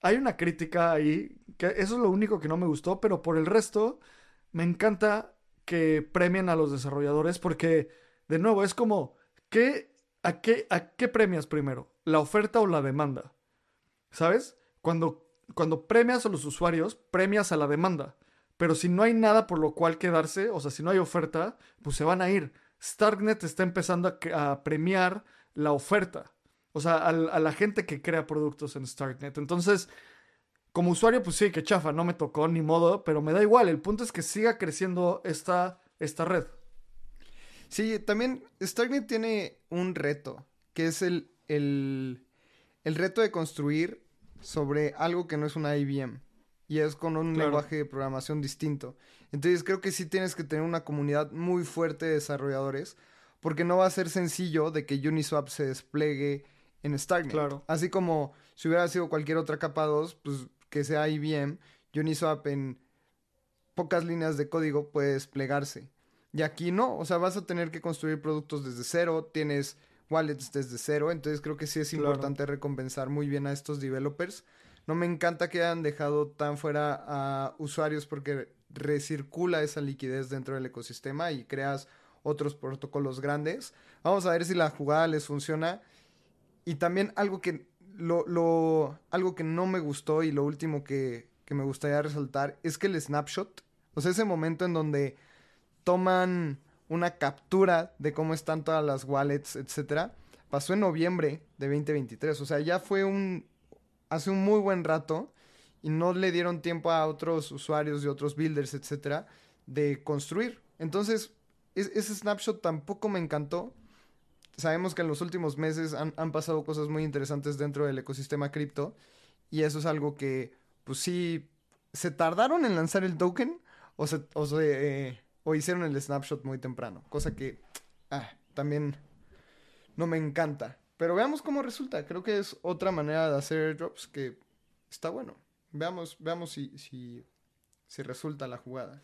hay una crítica ahí, que eso es lo único que no me gustó, pero por el resto me encanta que premien a los desarrolladores porque, de nuevo, es como, ¿qué, a, qué, ¿a qué premias primero? ¿La oferta o la demanda? ¿Sabes? Cuando, cuando premias a los usuarios, premias a la demanda. Pero si no hay nada por lo cual quedarse, o sea, si no hay oferta, pues se van a ir. Starknet está empezando a, a premiar la oferta. O sea, a, la gente que crea productos en Starknet. Entonces, como usuario, pues sí, que chafa, no me tocó ni modo, pero me da igual. El punto es que siga creciendo esta, esta red. Sí, también Starknet tiene un reto, que es el, el, el reto de construir sobre algo que no es una IBM. Y es con un lenguaje de programación distinto. Entonces creo que sí tienes que tener una comunidad muy fuerte de desarrolladores, porque no va a ser sencillo de que Uniswap se despliegue en. Claro. Así como si hubiera sido cualquier otra capa 2, pues que sea IBM, Uniswap en pocas líneas de código puede desplegarse. Y aquí no, o sea, vas a tener que construir productos desde cero, tienes wallets desde cero, entonces creo que sí es importante recompensar muy bien a estos developers. No me encanta que hayan dejado tan fuera a usuarios porque recircula esa liquidez dentro del ecosistema y creas otros protocolos grandes. Vamos a ver si la jugada les funciona. Y también algo que, lo, algo que no me gustó y lo último que, que me gustaría resaltar es que el snapshot, o sea, ese momento en donde toman una captura de cómo están todas las wallets, etcétera, pasó en noviembre de 2023. O sea, ya fue un. hace un muy buen rato. Y no le dieron tiempo a otros usuarios y otros builders, etcétera, de construir. Entonces, ese snapshot tampoco me encantó sabemos que en los últimos meses han, pasado cosas muy interesantes dentro del ecosistema cripto y eso es algo que, pues sí, se tardaron en lanzar el token o, se, o, eh, hicieron el snapshot muy temprano, cosa que ah, también no me encanta. pero veamos cómo resulta. Creo que es otra manera de hacer airdrops que está bueno. Veamos, veamos si, si, si resulta la jugada.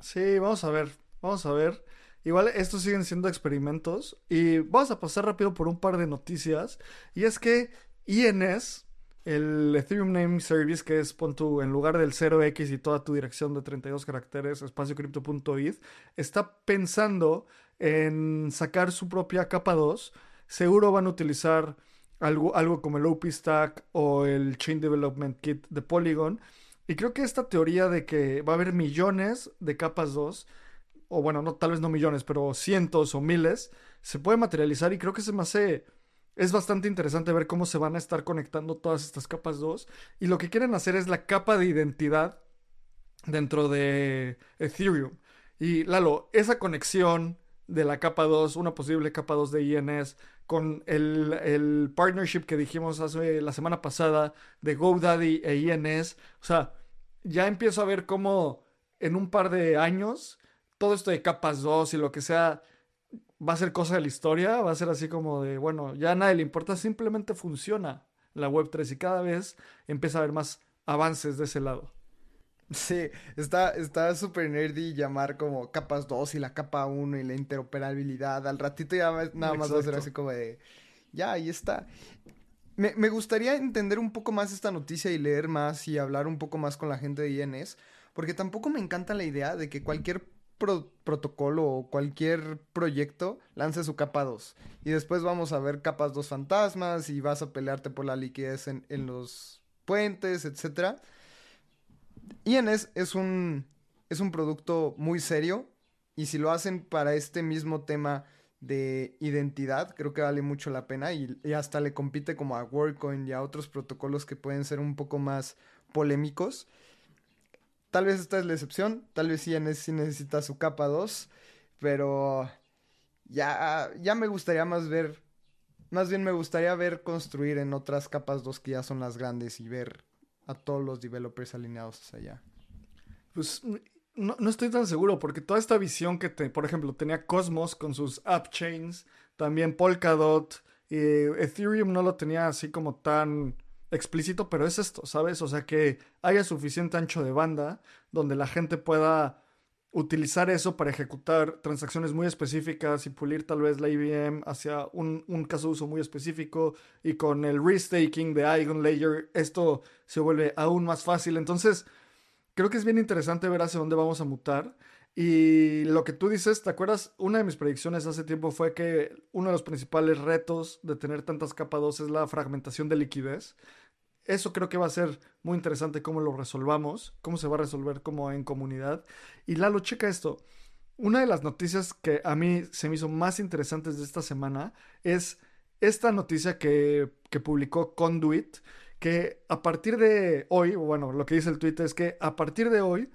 Sí, vamos a ver. Vamos a ver. Igual estos siguen siendo experimentos. Y vamos a pasar rápido por un par de noticias. Y es que INS, el Ethereum Name Service, que es pon tu, en lugar del 0x y toda tu dirección de 32 caracteres, espaciocrypto.eth, está pensando en sacar su propia capa 2. Seguro van a utilizar algo, algo como el OP Stack o el Chain Development Kit de Polygon. Y creo que esta teoría de que va a haber millones de capas 2, o bueno, no, tal vez no millones, pero cientos o miles, se puede materializar y creo que se me hace... Es bastante interesante ver cómo se van a estar conectando todas estas capas 2. Y lo que quieren hacer es la capa de identidad dentro de Ethereum. Y Lalo, esa conexión de la capa 2, una posible capa 2 de INS, con el, el, partnership que dijimos hace la semana pasada de GoDaddy e INS. O sea, ya empiezo a ver cómo en un par de años todo esto de capas 2 y lo que sea va a ser cosa de la historia, va a ser así como de, bueno, ya a nadie le importa, simplemente funciona la Web3 y cada vez empieza a haber más avances de ese lado. Sí, está está súper nerdy llamar como capas 2 y la capa 1 y la interoperabilidad. Al ratito ya nada más va a ser así como de, ya, ahí está. Me, me, gustaría entender un poco más esta noticia y leer más y hablar un poco más con la gente de INS, porque tampoco me encanta la idea de que cualquier protocolo o cualquier proyecto lance su capa 2 y después vamos a ver capas 2 fantasmas y vas a pelearte por la liquidez en, en los puentes, etcétera. INS es un, es un producto muy serio y si lo hacen para este mismo tema de identidad, creo que vale mucho la pena y, hasta le compite como a WorkCoin y a otros protocolos que pueden ser un poco más polémicos. Tal vez esta es la excepción, tal vez sí necesita su capa 2, pero ya, ya me gustaría más ver, más bien me gustaría ver construir en otras capas 2 que ya son las grandes y ver a todos los developers alineados allá? Pues no, no, estoy tan seguro, porque toda esta visión que, te, por ejemplo, tenía Cosmos con sus app chains, también Polkadot, y Ethereum no lo tenía así como tan explícito, pero es esto, ¿sabes? O sea, que haya suficiente ancho de banda donde la gente pueda utilizar eso para ejecutar transacciones muy específicas y pulir tal vez la IBM hacia un, un, caso de uso muy específico y con el restaking de Eigen Layer esto se vuelve aún más fácil. Entonces, creo que es bien interesante ver hacia dónde vamos a mutar. Y lo que tú dices, ¿te acuerdas? Una de mis predicciones hace tiempo fue que uno de los principales retos de tener tantas capas 2 es la fragmentación de liquidez. Eso creo que va a ser muy interesante cómo lo resolvamos, cómo se va a resolver como en comunidad. Y Lalo, checa esto. Una de las noticias que a mí se me hizo más interesantes de esta semana es esta noticia que, que publicó Conduit, que a partir de hoy, bueno, lo que dice el tweet es que a partir de hoy,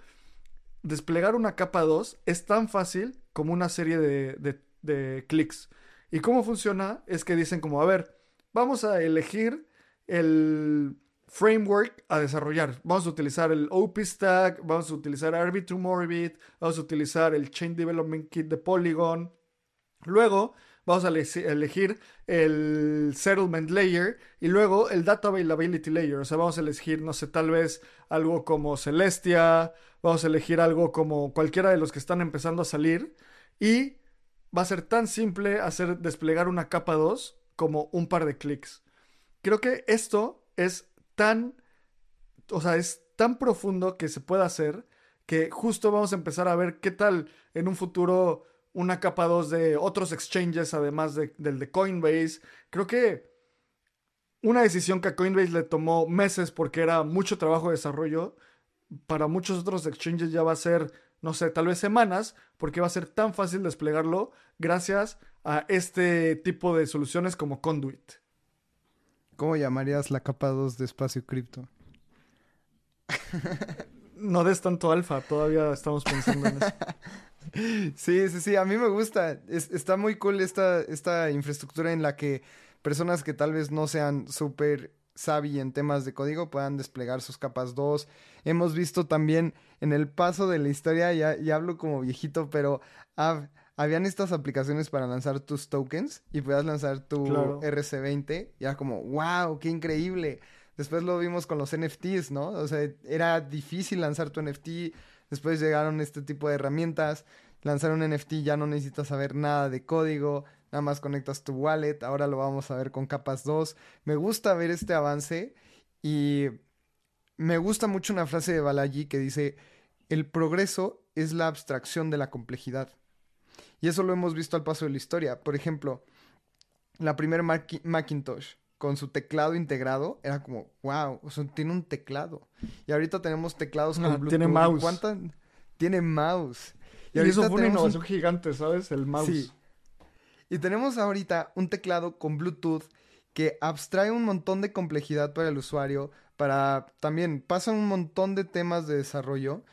desplegar una capa 2 es tan fácil como una serie de, de, clics. ¿Y cómo funciona? Es que dicen como, a ver, vamos a elegir el framework a desarrollar. Vamos a utilizar el OP Stack, vamos a utilizar Arbitrum Orbit, vamos a utilizar el Chain Development Kit de Polygon. Luego vamos a elegir el Settlement Layer y luego el Data Availability Layer. O sea, vamos a elegir, no sé, tal vez algo como Celestia, vamos a elegir algo como cualquiera de los que están empezando a salir y va a ser tan simple hacer desplegar una capa 2 como un par de clics. Creo que esto es tan, o sea, es tan profundo que se puede hacer que justo vamos a empezar a ver qué tal en un futuro una capa 2 de otros exchanges además de, del de Coinbase. Creo que una decisión que a Coinbase le tomó meses porque era mucho trabajo de desarrollo, para muchos otros exchanges ya va a ser, no sé, tal vez semanas, porque va a ser tan fácil desplegarlo gracias a este tipo de soluciones como Conduit. ¿Cómo llamarías la capa 2 de espacio cripto? no des tanto alfa, todavía estamos pensando en eso. Sí, sí, sí, a mí me gusta. está muy cool esta, esta infraestructura en la que personas que tal vez no sean súper savvy en temas de código puedan desplegar sus capas 2. Hemos visto también en el paso de la historia, ya, ya hablo como viejito, pero ha, habían estas aplicaciones para lanzar tus tokens y podías lanzar tu RC20 y era como, wow, qué increíble. Después lo vimos con los NFTs, ¿no? O sea, era difícil lanzar tu NFT, después llegaron este tipo de herramientas, lanzar un NFT ya no necesitas saber nada de código, nada más conectas tu wallet, ahora lo vamos a ver con capas 2. Me gusta ver este avance y me gusta mucho una frase de Balaji que dice, el progreso es la abstracción de la complejidad. Y eso lo hemos visto al paso de la historia. Por ejemplo, la primera Macintosh con su teclado integrado era como, wow, o sea, tiene un teclado. Y ahorita tenemos teclados con Bluetooth. Tiene mouse. ¿Cuántas? Tiene mouse. Y, eso fue una innovación gigante, ¿sabes? El mouse. Sí. Y tenemos ahorita un teclado con Bluetooth que abstrae un montón de complejidad para el usuario, para también pasan un montón de temas de desarrollo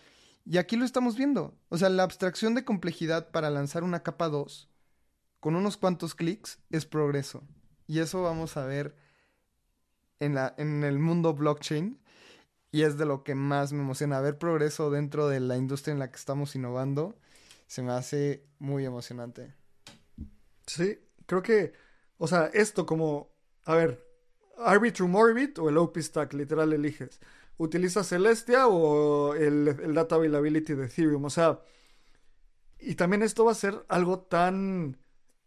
y aquí lo estamos viendo. O sea, la abstracción de complejidad para lanzar una capa 2 con unos cuantos clics es progreso. Y eso vamos a ver en, la, en el mundo blockchain. Y es de lo que más me emociona. Ver progreso dentro de la industria en la que estamos innovando se me hace muy emocionante. Sí, creo que, o sea, esto como, a ver, Arbitrum Orbit o el OP Stack, literal eliges utiliza Celestia o el, Data Availability de Ethereum. O sea, y también esto va a ser algo tan,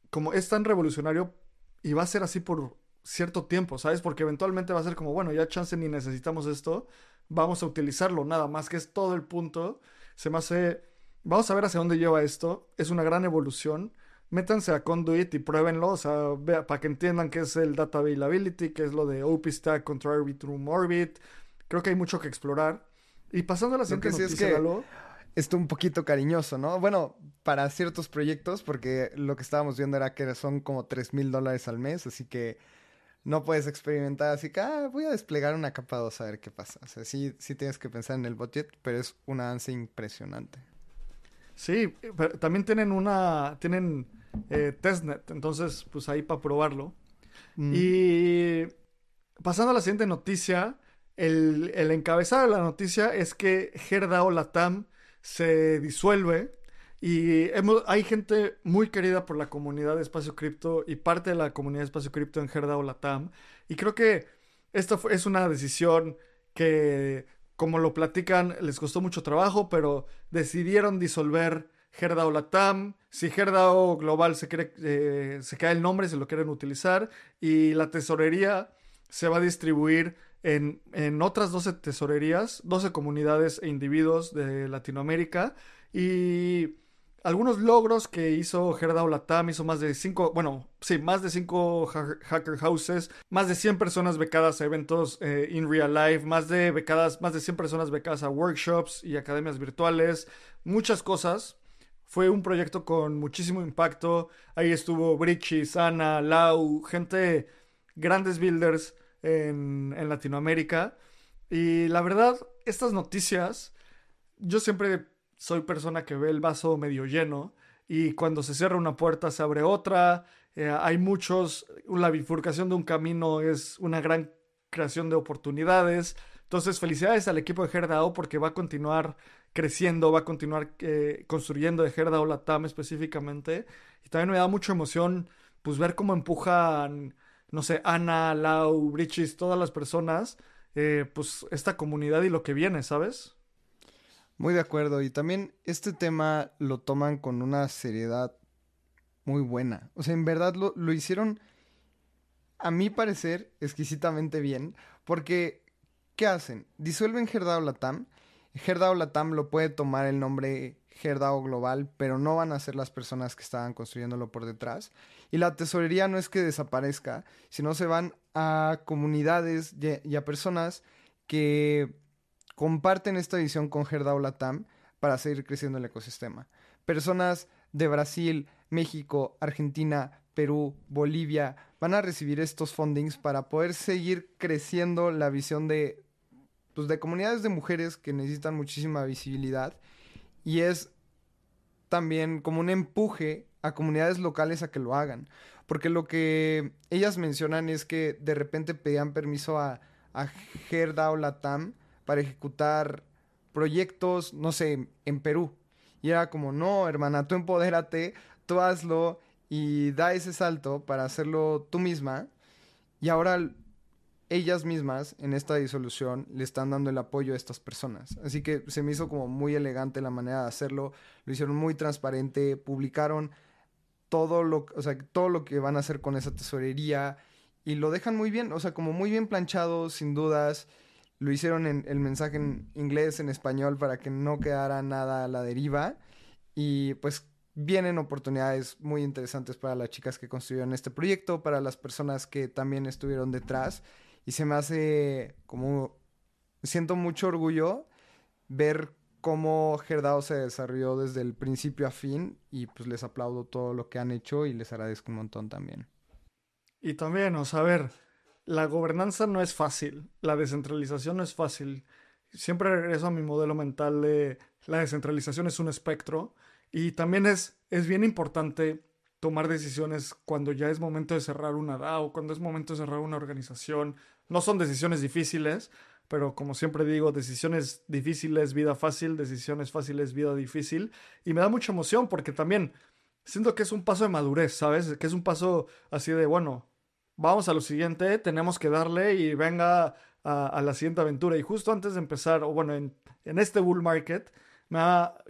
como es tan revolucionario y va a ser así por cierto tiempo, ¿sabes? Porque eventualmente va a ser como, bueno, ya chance ni necesitamos esto, vamos a utilizarlo, nada más que es todo el punto. Se me hace, vamos a ver hacia dónde lleva esto, es una gran evolución. Métanse a Conduit y pruébenlo, o sea, para que entiendan qué es el Data Availability, qué es lo de OPStack contra Arbitrum Orbit, Creo que hay mucho que explorar. Y pasando a la siguiente noticia, es que Esto un poquito cariñoso, ¿no? Bueno, para ciertos proyectos, porque lo que estábamos viendo era que son como 3 mil dólares al mes, así que no puedes experimentar así que, ah, voy a desplegar una capa 2 a ver qué pasa. O sea, sí, sí tienes que pensar en el budget, pero es un avance impresionante. Sí, pero también tienen una, tienen eh, testnet, entonces pues ahí para probarlo. Mm. Y pasando a la siguiente noticia, el, encabezado de la noticia es que Gerdao Latam se disuelve y hay gente muy querida por la comunidad de Espacio Cripto y parte de la comunidad de Espacio Cripto en Gerdao Latam. Y creo que esta es una decisión que, como lo platican, les costó mucho trabajo, pero decidieron disolver Gerdao Latam. Si Gerdao Global se, quiere, eh, se queda el nombre, se lo quieren utilizar. Y la tesorería se va a distribuir en, otras 12 tesorerías, 12 comunidades e individuos de Latinoamérica y algunos logros que hizo Gerdau Latam, hizo más de 5, bueno, sí, más de 5 hacker houses, más de 100 personas becadas a eventos eh, in real life, más de becadas, más de 100 personas becadas a workshops y academias virtuales, muchas cosas. Fue un proyecto con muchísimo impacto. Ahí estuvo Brichi, Sana, Lau, gente, grandes builders en, Latinoamérica. Y la verdad, estas noticias, yo siempre soy persona que ve el vaso medio lleno y cuando se cierra una puerta se abre otra. Eh, hay muchos, la bifurcación de un camino es una gran creación de oportunidades. Entonces, felicidades al equipo de Gerdao porque va a continuar creciendo, va a continuar eh, construyendo de Gerdao Latam específicamente. Y también me da mucha emoción pues ver cómo empujan no sé, Ana, Lau, Brichis, todas las personas, eh, pues esta comunidad y lo que viene, ¿sabes? Muy de acuerdo. Y también este tema lo toman con una seriedad muy buena. O sea, en verdad lo, lo hicieron, a mi parecer, exquisitamente bien. Porque, ¿qué hacen? Disuelven Gerdao Latam. Gerdao Latam lo puede tomar el nombre Gerdao Global, pero no van a ser las personas que estaban construyéndolo por detrás. Y la tesorería no es que desaparezca, sino se van a comunidades y a personas que comparten esta visión con Gerdao Latam para seguir creciendo el ecosistema. Personas de Brasil, México, Argentina, Perú, Bolivia van a recibir estos fundings para poder seguir creciendo la visión de, pues, de comunidades de mujeres que necesitan muchísima visibilidad y es también como un empuje a comunidades locales a que lo hagan. Porque lo que ellas mencionan es que de repente pedían permiso a, a Gerda o Latam para ejecutar proyectos, no sé, en Perú. Y era como, no, hermana, tú empodérate, tú hazlo y da ese salto para hacerlo tú misma. Y ahora ellas mismas en esta disolución le están dando el apoyo a estas personas. Así que se me hizo como muy elegante la manera de hacerlo. Lo hicieron muy transparente, publicaron todo lo, o sea, todo lo que van a hacer con esa tesorería y lo dejan muy bien, o sea, como muy bien planchado, sin dudas. Lo hicieron en el mensaje en inglés, en español, para que no quedara nada a la deriva. Y pues vienen oportunidades muy interesantes para las chicas que construyeron este proyecto, para las personas que también estuvieron detrás. Y se me hace como... Siento mucho orgullo ver cómo Gerdao se desarrolló desde el principio a fin y pues les aplaudo todo lo que han hecho y les agradezco un montón también. Y también, o sea, ver, la gobernanza no es fácil, la descentralización no es fácil. Siempre regreso a mi modelo mental de la descentralización es un espectro y también es, es bien importante tomar decisiones cuando ya es momento de cerrar una DAO, cuando es momento de cerrar una organización. No son decisiones difíciles, pero como siempre digo, decisiones difíciles, vida fácil, decisiones fáciles, vida difícil. Y me da mucha emoción porque también siento que es un paso de madurez, ¿sabes? Que es un paso así de, bueno, vamos a lo siguiente, tenemos que darle y venga a, la siguiente aventura. Y justo antes de empezar, o bueno, en, este bull market, me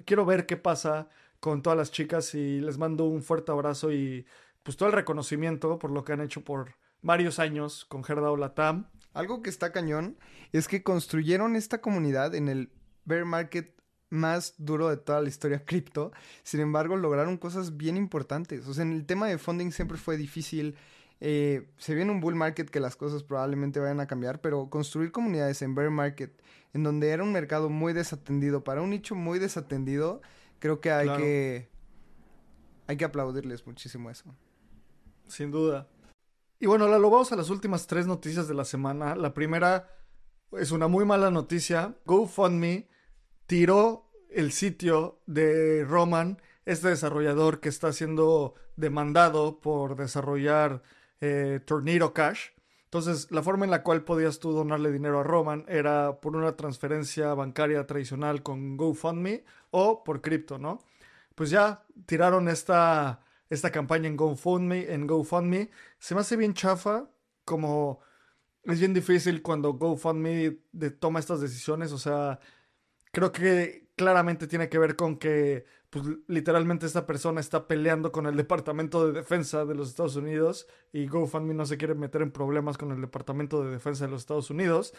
quiero ver qué pasa con todas las chicas y les mando un fuerte abrazo y pues todo el reconocimiento por lo que han hecho por varios años con Gerda Latam. Algo que está cañón es que construyeron esta comunidad en el bear market más duro de toda la historia cripto. Sin embargo, lograron cosas bien importantes. O sea, en el tema de funding siempre fue difícil. Eh, se viene un bull market que las cosas probablemente vayan a cambiar, pero construir comunidades en bear market, en donde era un mercado muy desatendido, para un nicho muy desatendido, creo que hay que hay que aplaudirles muchísimo eso. Sin duda. Y bueno, Lalo, vamos a las últimas tres noticias de la semana. La primera es una muy mala noticia. GoFundMe tiró el sitio de Roman, este desarrollador que está siendo demandado por desarrollar eh, Tornado Cash. Entonces, la forma en la cual podías tú donarle dinero a Roman era por una transferencia bancaria tradicional con GoFundMe o por cripto, ¿no? Pues ya tiraron esta, esta campaña en GoFundMe, en GoFundMe. Se me hace bien chafa, como es bien difícil cuando GoFundMe toma estas decisiones, o sea, creo que claramente tiene que ver con que pues literalmente esta persona está peleando con el Departamento de Defensa de los Estados Unidos y GoFundMe no se quiere meter en problemas con el Departamento de Defensa de los Estados Unidos.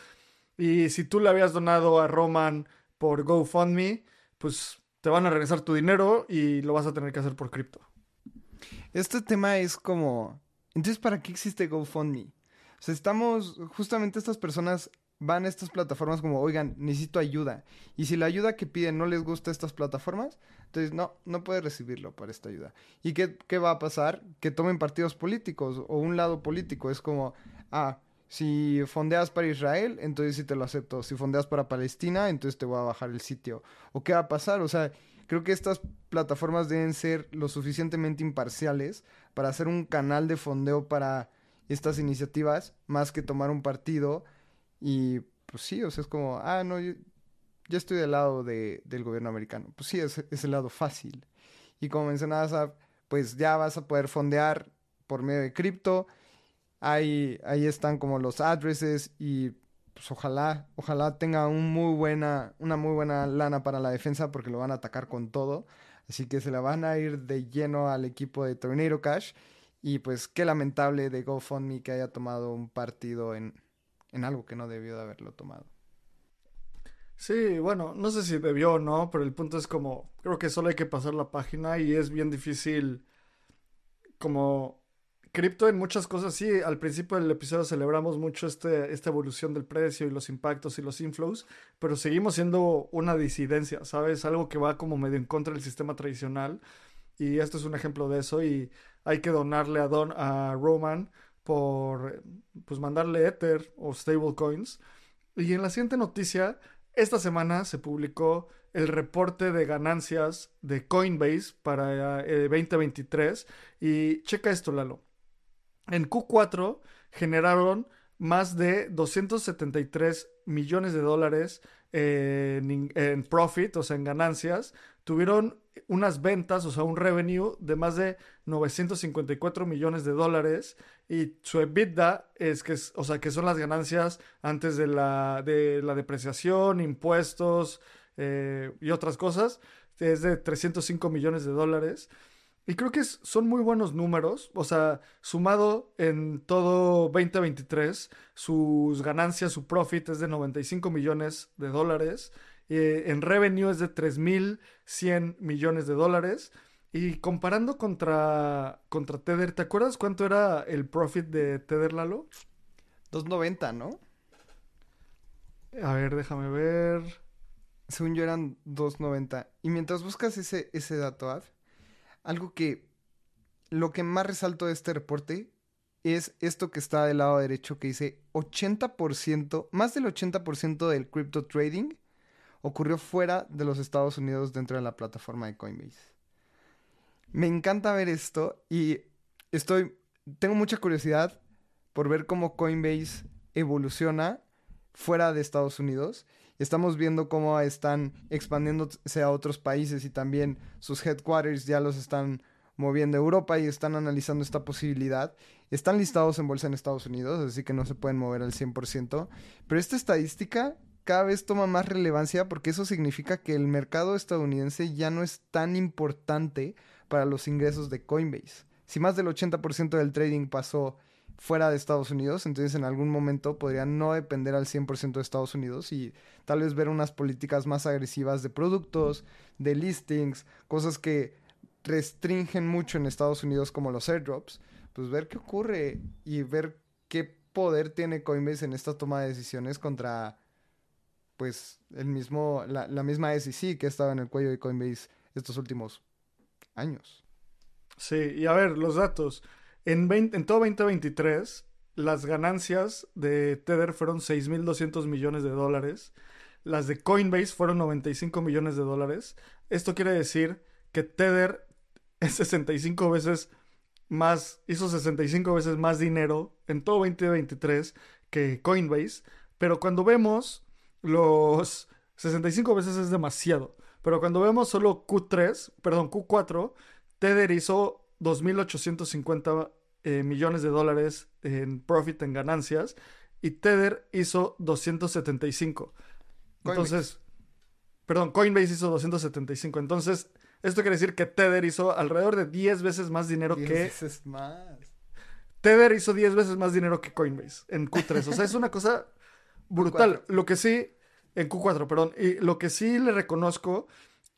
Y si tú le habías donado a Roman por GoFundMe, pues te van a regresar tu dinero y lo vas a tener que hacer por cripto. Este tema es como, entonces, ¿para qué existe GoFundMe? O sea, estamos, justamente estas personas van a estas plataformas como, oigan, necesito ayuda. Y si la ayuda que piden no les gusta estas plataformas, entonces no, no puede recibirlo para esta ayuda. ¿Y qué, qué va a pasar? Que tomen partidos políticos o un lado político. Es como, ah, si fondeas para Israel, entonces sí te lo acepto. Si fondeas para Palestina, entonces te voy a bajar el sitio. ¿O qué va a pasar? O sea, creo que estas plataformas deben ser lo suficientemente imparciales para hacer un canal de fondeo para estas iniciativas, más que tomar un partido y pues sí, o sea, es como, ah, no, yo ya estoy del lado de, del gobierno americano. Pues sí, es, es el lado fácil. Y como mencionabas, pues ya vas a poder fondear por medio de cripto. Ahí, ahí están como los addresses y pues ojalá, ojalá tenga muy buena, una muy buena lana para la defensa porque lo van a atacar con todo. Así que se la van a ir de lleno al equipo de Tornado Cash. Y pues qué lamentable de GoFundMe que haya tomado un partido en, en algo que no debió de haberlo tomado. Sí, bueno, no sé si debió o no, pero el punto es como, creo que solo hay que pasar la página y es bien difícil como cripto en muchas cosas, sí, al principio del episodio celebramos mucho este, esta evolución del precio y los impactos y los inflows, pero seguimos siendo una disidencia, ¿sabes? Algo que va como medio en contra del sistema tradicional y esto es un ejemplo de eso y hay que donarle a, Don, a Roman por pues mandarle Ether o stablecoins. Y en la siguiente noticia, esta semana se publicó el reporte de ganancias de Coinbase para el eh, 2023 y checa esto, Lalo. En Q4 generaron más de 273 millones de dólares en, en, profit, o sea, en ganancias, tuvieron unas ventas, o sea, un revenue de más de 954 millones de dólares y su EBITDA es que, o sea, que son las ganancias antes de la, de la depreciación, impuestos eh, y otras cosas, es de 305 millones de dólares. Y creo que son muy buenos números. O sea, sumado en todo 2023, sus ganancias, su profit es de 95 millones de dólares. Eh, en revenue es de 3.100 millones de dólares. Y comparando contra, contra Tether, ¿te acuerdas cuánto era el profit de Tether, Lalo? 2.90, ¿no? A ver, déjame ver. Según yo eran 2.90. Y mientras buscas ese, ese dato, Ad, algo que lo que más resalto de este reporte es esto que está del lado derecho que dice 80%, más del 80% del crypto trading ocurrió fuera de los Estados Unidos dentro de la plataforma de Coinbase. Me encanta ver esto y estoy, tengo mucha curiosidad por ver cómo Coinbase evoluciona fuera de Estados Unidos. Estamos viendo cómo están expandiéndose a otros países y también sus headquarters ya los están moviendo a Europa y están analizando esta posibilidad. Están listados en bolsa en Estados Unidos, así que no se pueden mover al 100%. Pero esta estadística cada vez toma más relevancia porque eso significa que el mercado estadounidense ya no es tan importante para los ingresos de Coinbase. Si más del 80% del trading pasó fuera de Estados Unidos, entonces en algún momento podría no depender al 100% de Estados Unidos y tal vez ver unas políticas más agresivas de productos, de listings, cosas que restringen mucho en Estados Unidos como los airdrops, pues ver qué ocurre y ver qué poder tiene Coinbase en esta toma de decisiones contra pues el mismo la, la misma SEC que ha estado en el cuello de Coinbase estos últimos años. Sí, y a ver, los datos. En, en todo 2023, las ganancias de Tether fueron 6.200 millones de dólares. Las de Coinbase fueron 95 millones de dólares. Esto quiere decir que Tether es 65 veces más, hizo 65 veces más dinero en todo 2023 que Coinbase. Pero cuando vemos los 65 veces es demasiado. Pero cuando vemos solo Q3, perdón, Q4, Tether hizo 2.850 eh, millones de dólares en profit, en ganancias, y Tether hizo 275. Entonces, perdón, Coinbase hizo 275. Entonces, esto quiere decir que Tether hizo alrededor de 10 veces más dinero 10 que... veces más. Tether hizo 10 veces más dinero que Coinbase en Q3. O sea, es una cosa brutal. Lo que sí, en Q4, perdón. Y lo que sí le reconozco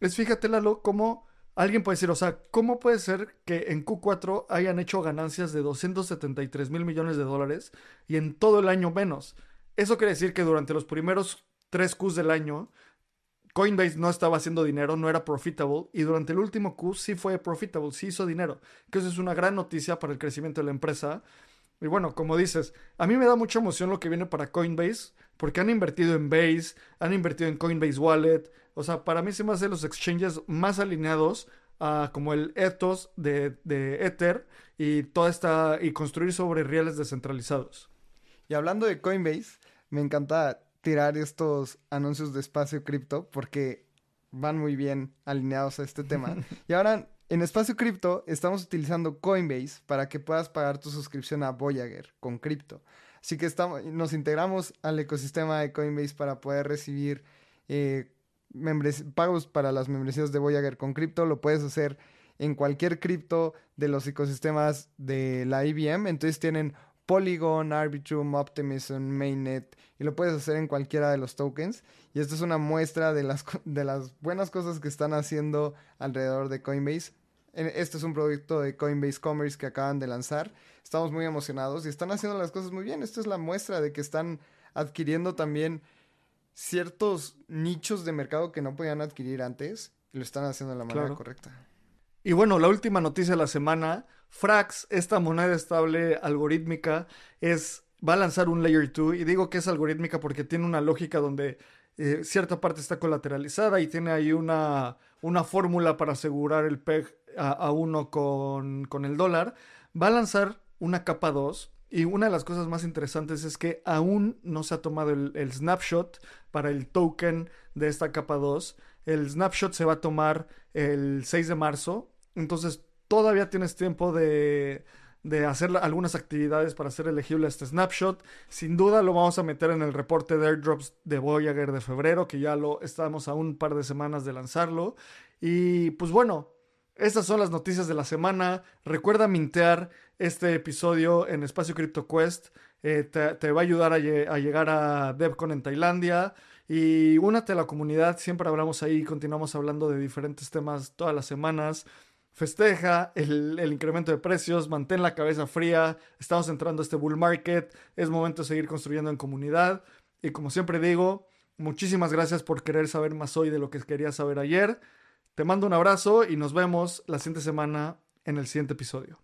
es, fíjate, Lalo, cómo alguien puede decir, o sea, ¿cómo puede ser que en Q4 hayan hecho ganancias de 273 mil millones de dólares y en todo el año menos? Eso quiere decir que durante los primeros tres Qs del año, Coinbase no estaba haciendo dinero, no era profitable, y durante el último Q sí fue profitable, sí hizo dinero. Que eso es una gran noticia para el crecimiento de la empresa. Y bueno, como dices, a mí me da mucha emoción lo que viene para Coinbase, porque han invertido en Base, han invertido en Coinbase Wallet. O sea, para mí se me hacen los exchanges más alineados a como el ethos de, de Ether y toda esta y construir sobre rieles descentralizados. Y hablando de Coinbase, me encanta tirar estos anuncios de espacio cripto porque van muy bien alineados a este tema. y ahora en espacio cripto estamos utilizando Coinbase para que puedas pagar tu suscripción a Voyager con cripto. Así que estamos, nos integramos al ecosistema de Coinbase para poder recibir eh, pagos para las membresías de Voyager con cripto. Lo puedes hacer en cualquier cripto de los ecosistemas de la IBM. Entonces tienen Polygon, Arbitrum, Optimism, Mainnet y lo puedes hacer en cualquiera de los tokens. Y esto es una muestra de las, de las buenas cosas que están haciendo alrededor de Coinbase. Este es un proyecto de Coinbase Commerce que acaban de lanzar. Estamos muy emocionados y están haciendo las cosas muy bien. Esto es la muestra de que están adquiriendo también ciertos nichos de mercado que no podían adquirir antes y lo están haciendo de la manera correcta. Y bueno, la última noticia de la semana, Frax, esta moneda estable algorítmica, es va a lanzar un Layer 2 y digo que es algorítmica porque tiene una lógica donde eh, cierta parte está colateralizada y tiene ahí una, una fórmula para asegurar el PEG a, uno con, con, el dólar, va a lanzar una capa 2. Y una de las cosas más interesantes es que aún no se ha tomado el, snapshot para el token de esta capa 2. El snapshot se va a tomar el 6 de marzo. Entonces todavía tienes tiempo de, de hacer algunas actividades para ser elegible a este snapshot. Sin duda lo vamos a meter en el reporte de airdrops de Voyager de febrero, que ya lo estamos a un par de semanas de lanzarlo. Y pues bueno, estas son las noticias de la semana. Recuerda mintear este episodio en Espacio Crypto Quest. Eh, te, va a ayudar a, llegar a DevCon en Tailandia. Y únate a la comunidad. Siempre hablamos ahí, continuamos hablando de diferentes temas todas las semanas. Festeja el, incremento de precios, mantén la cabeza fría. Estamos entrando a este bull market. Es momento de seguir construyendo en comunidad. Y como siempre digo, muchísimas gracias por querer saber más hoy de lo que querías saber ayer. Te mando un abrazo y nos vemos la siguiente semana en el siguiente episodio.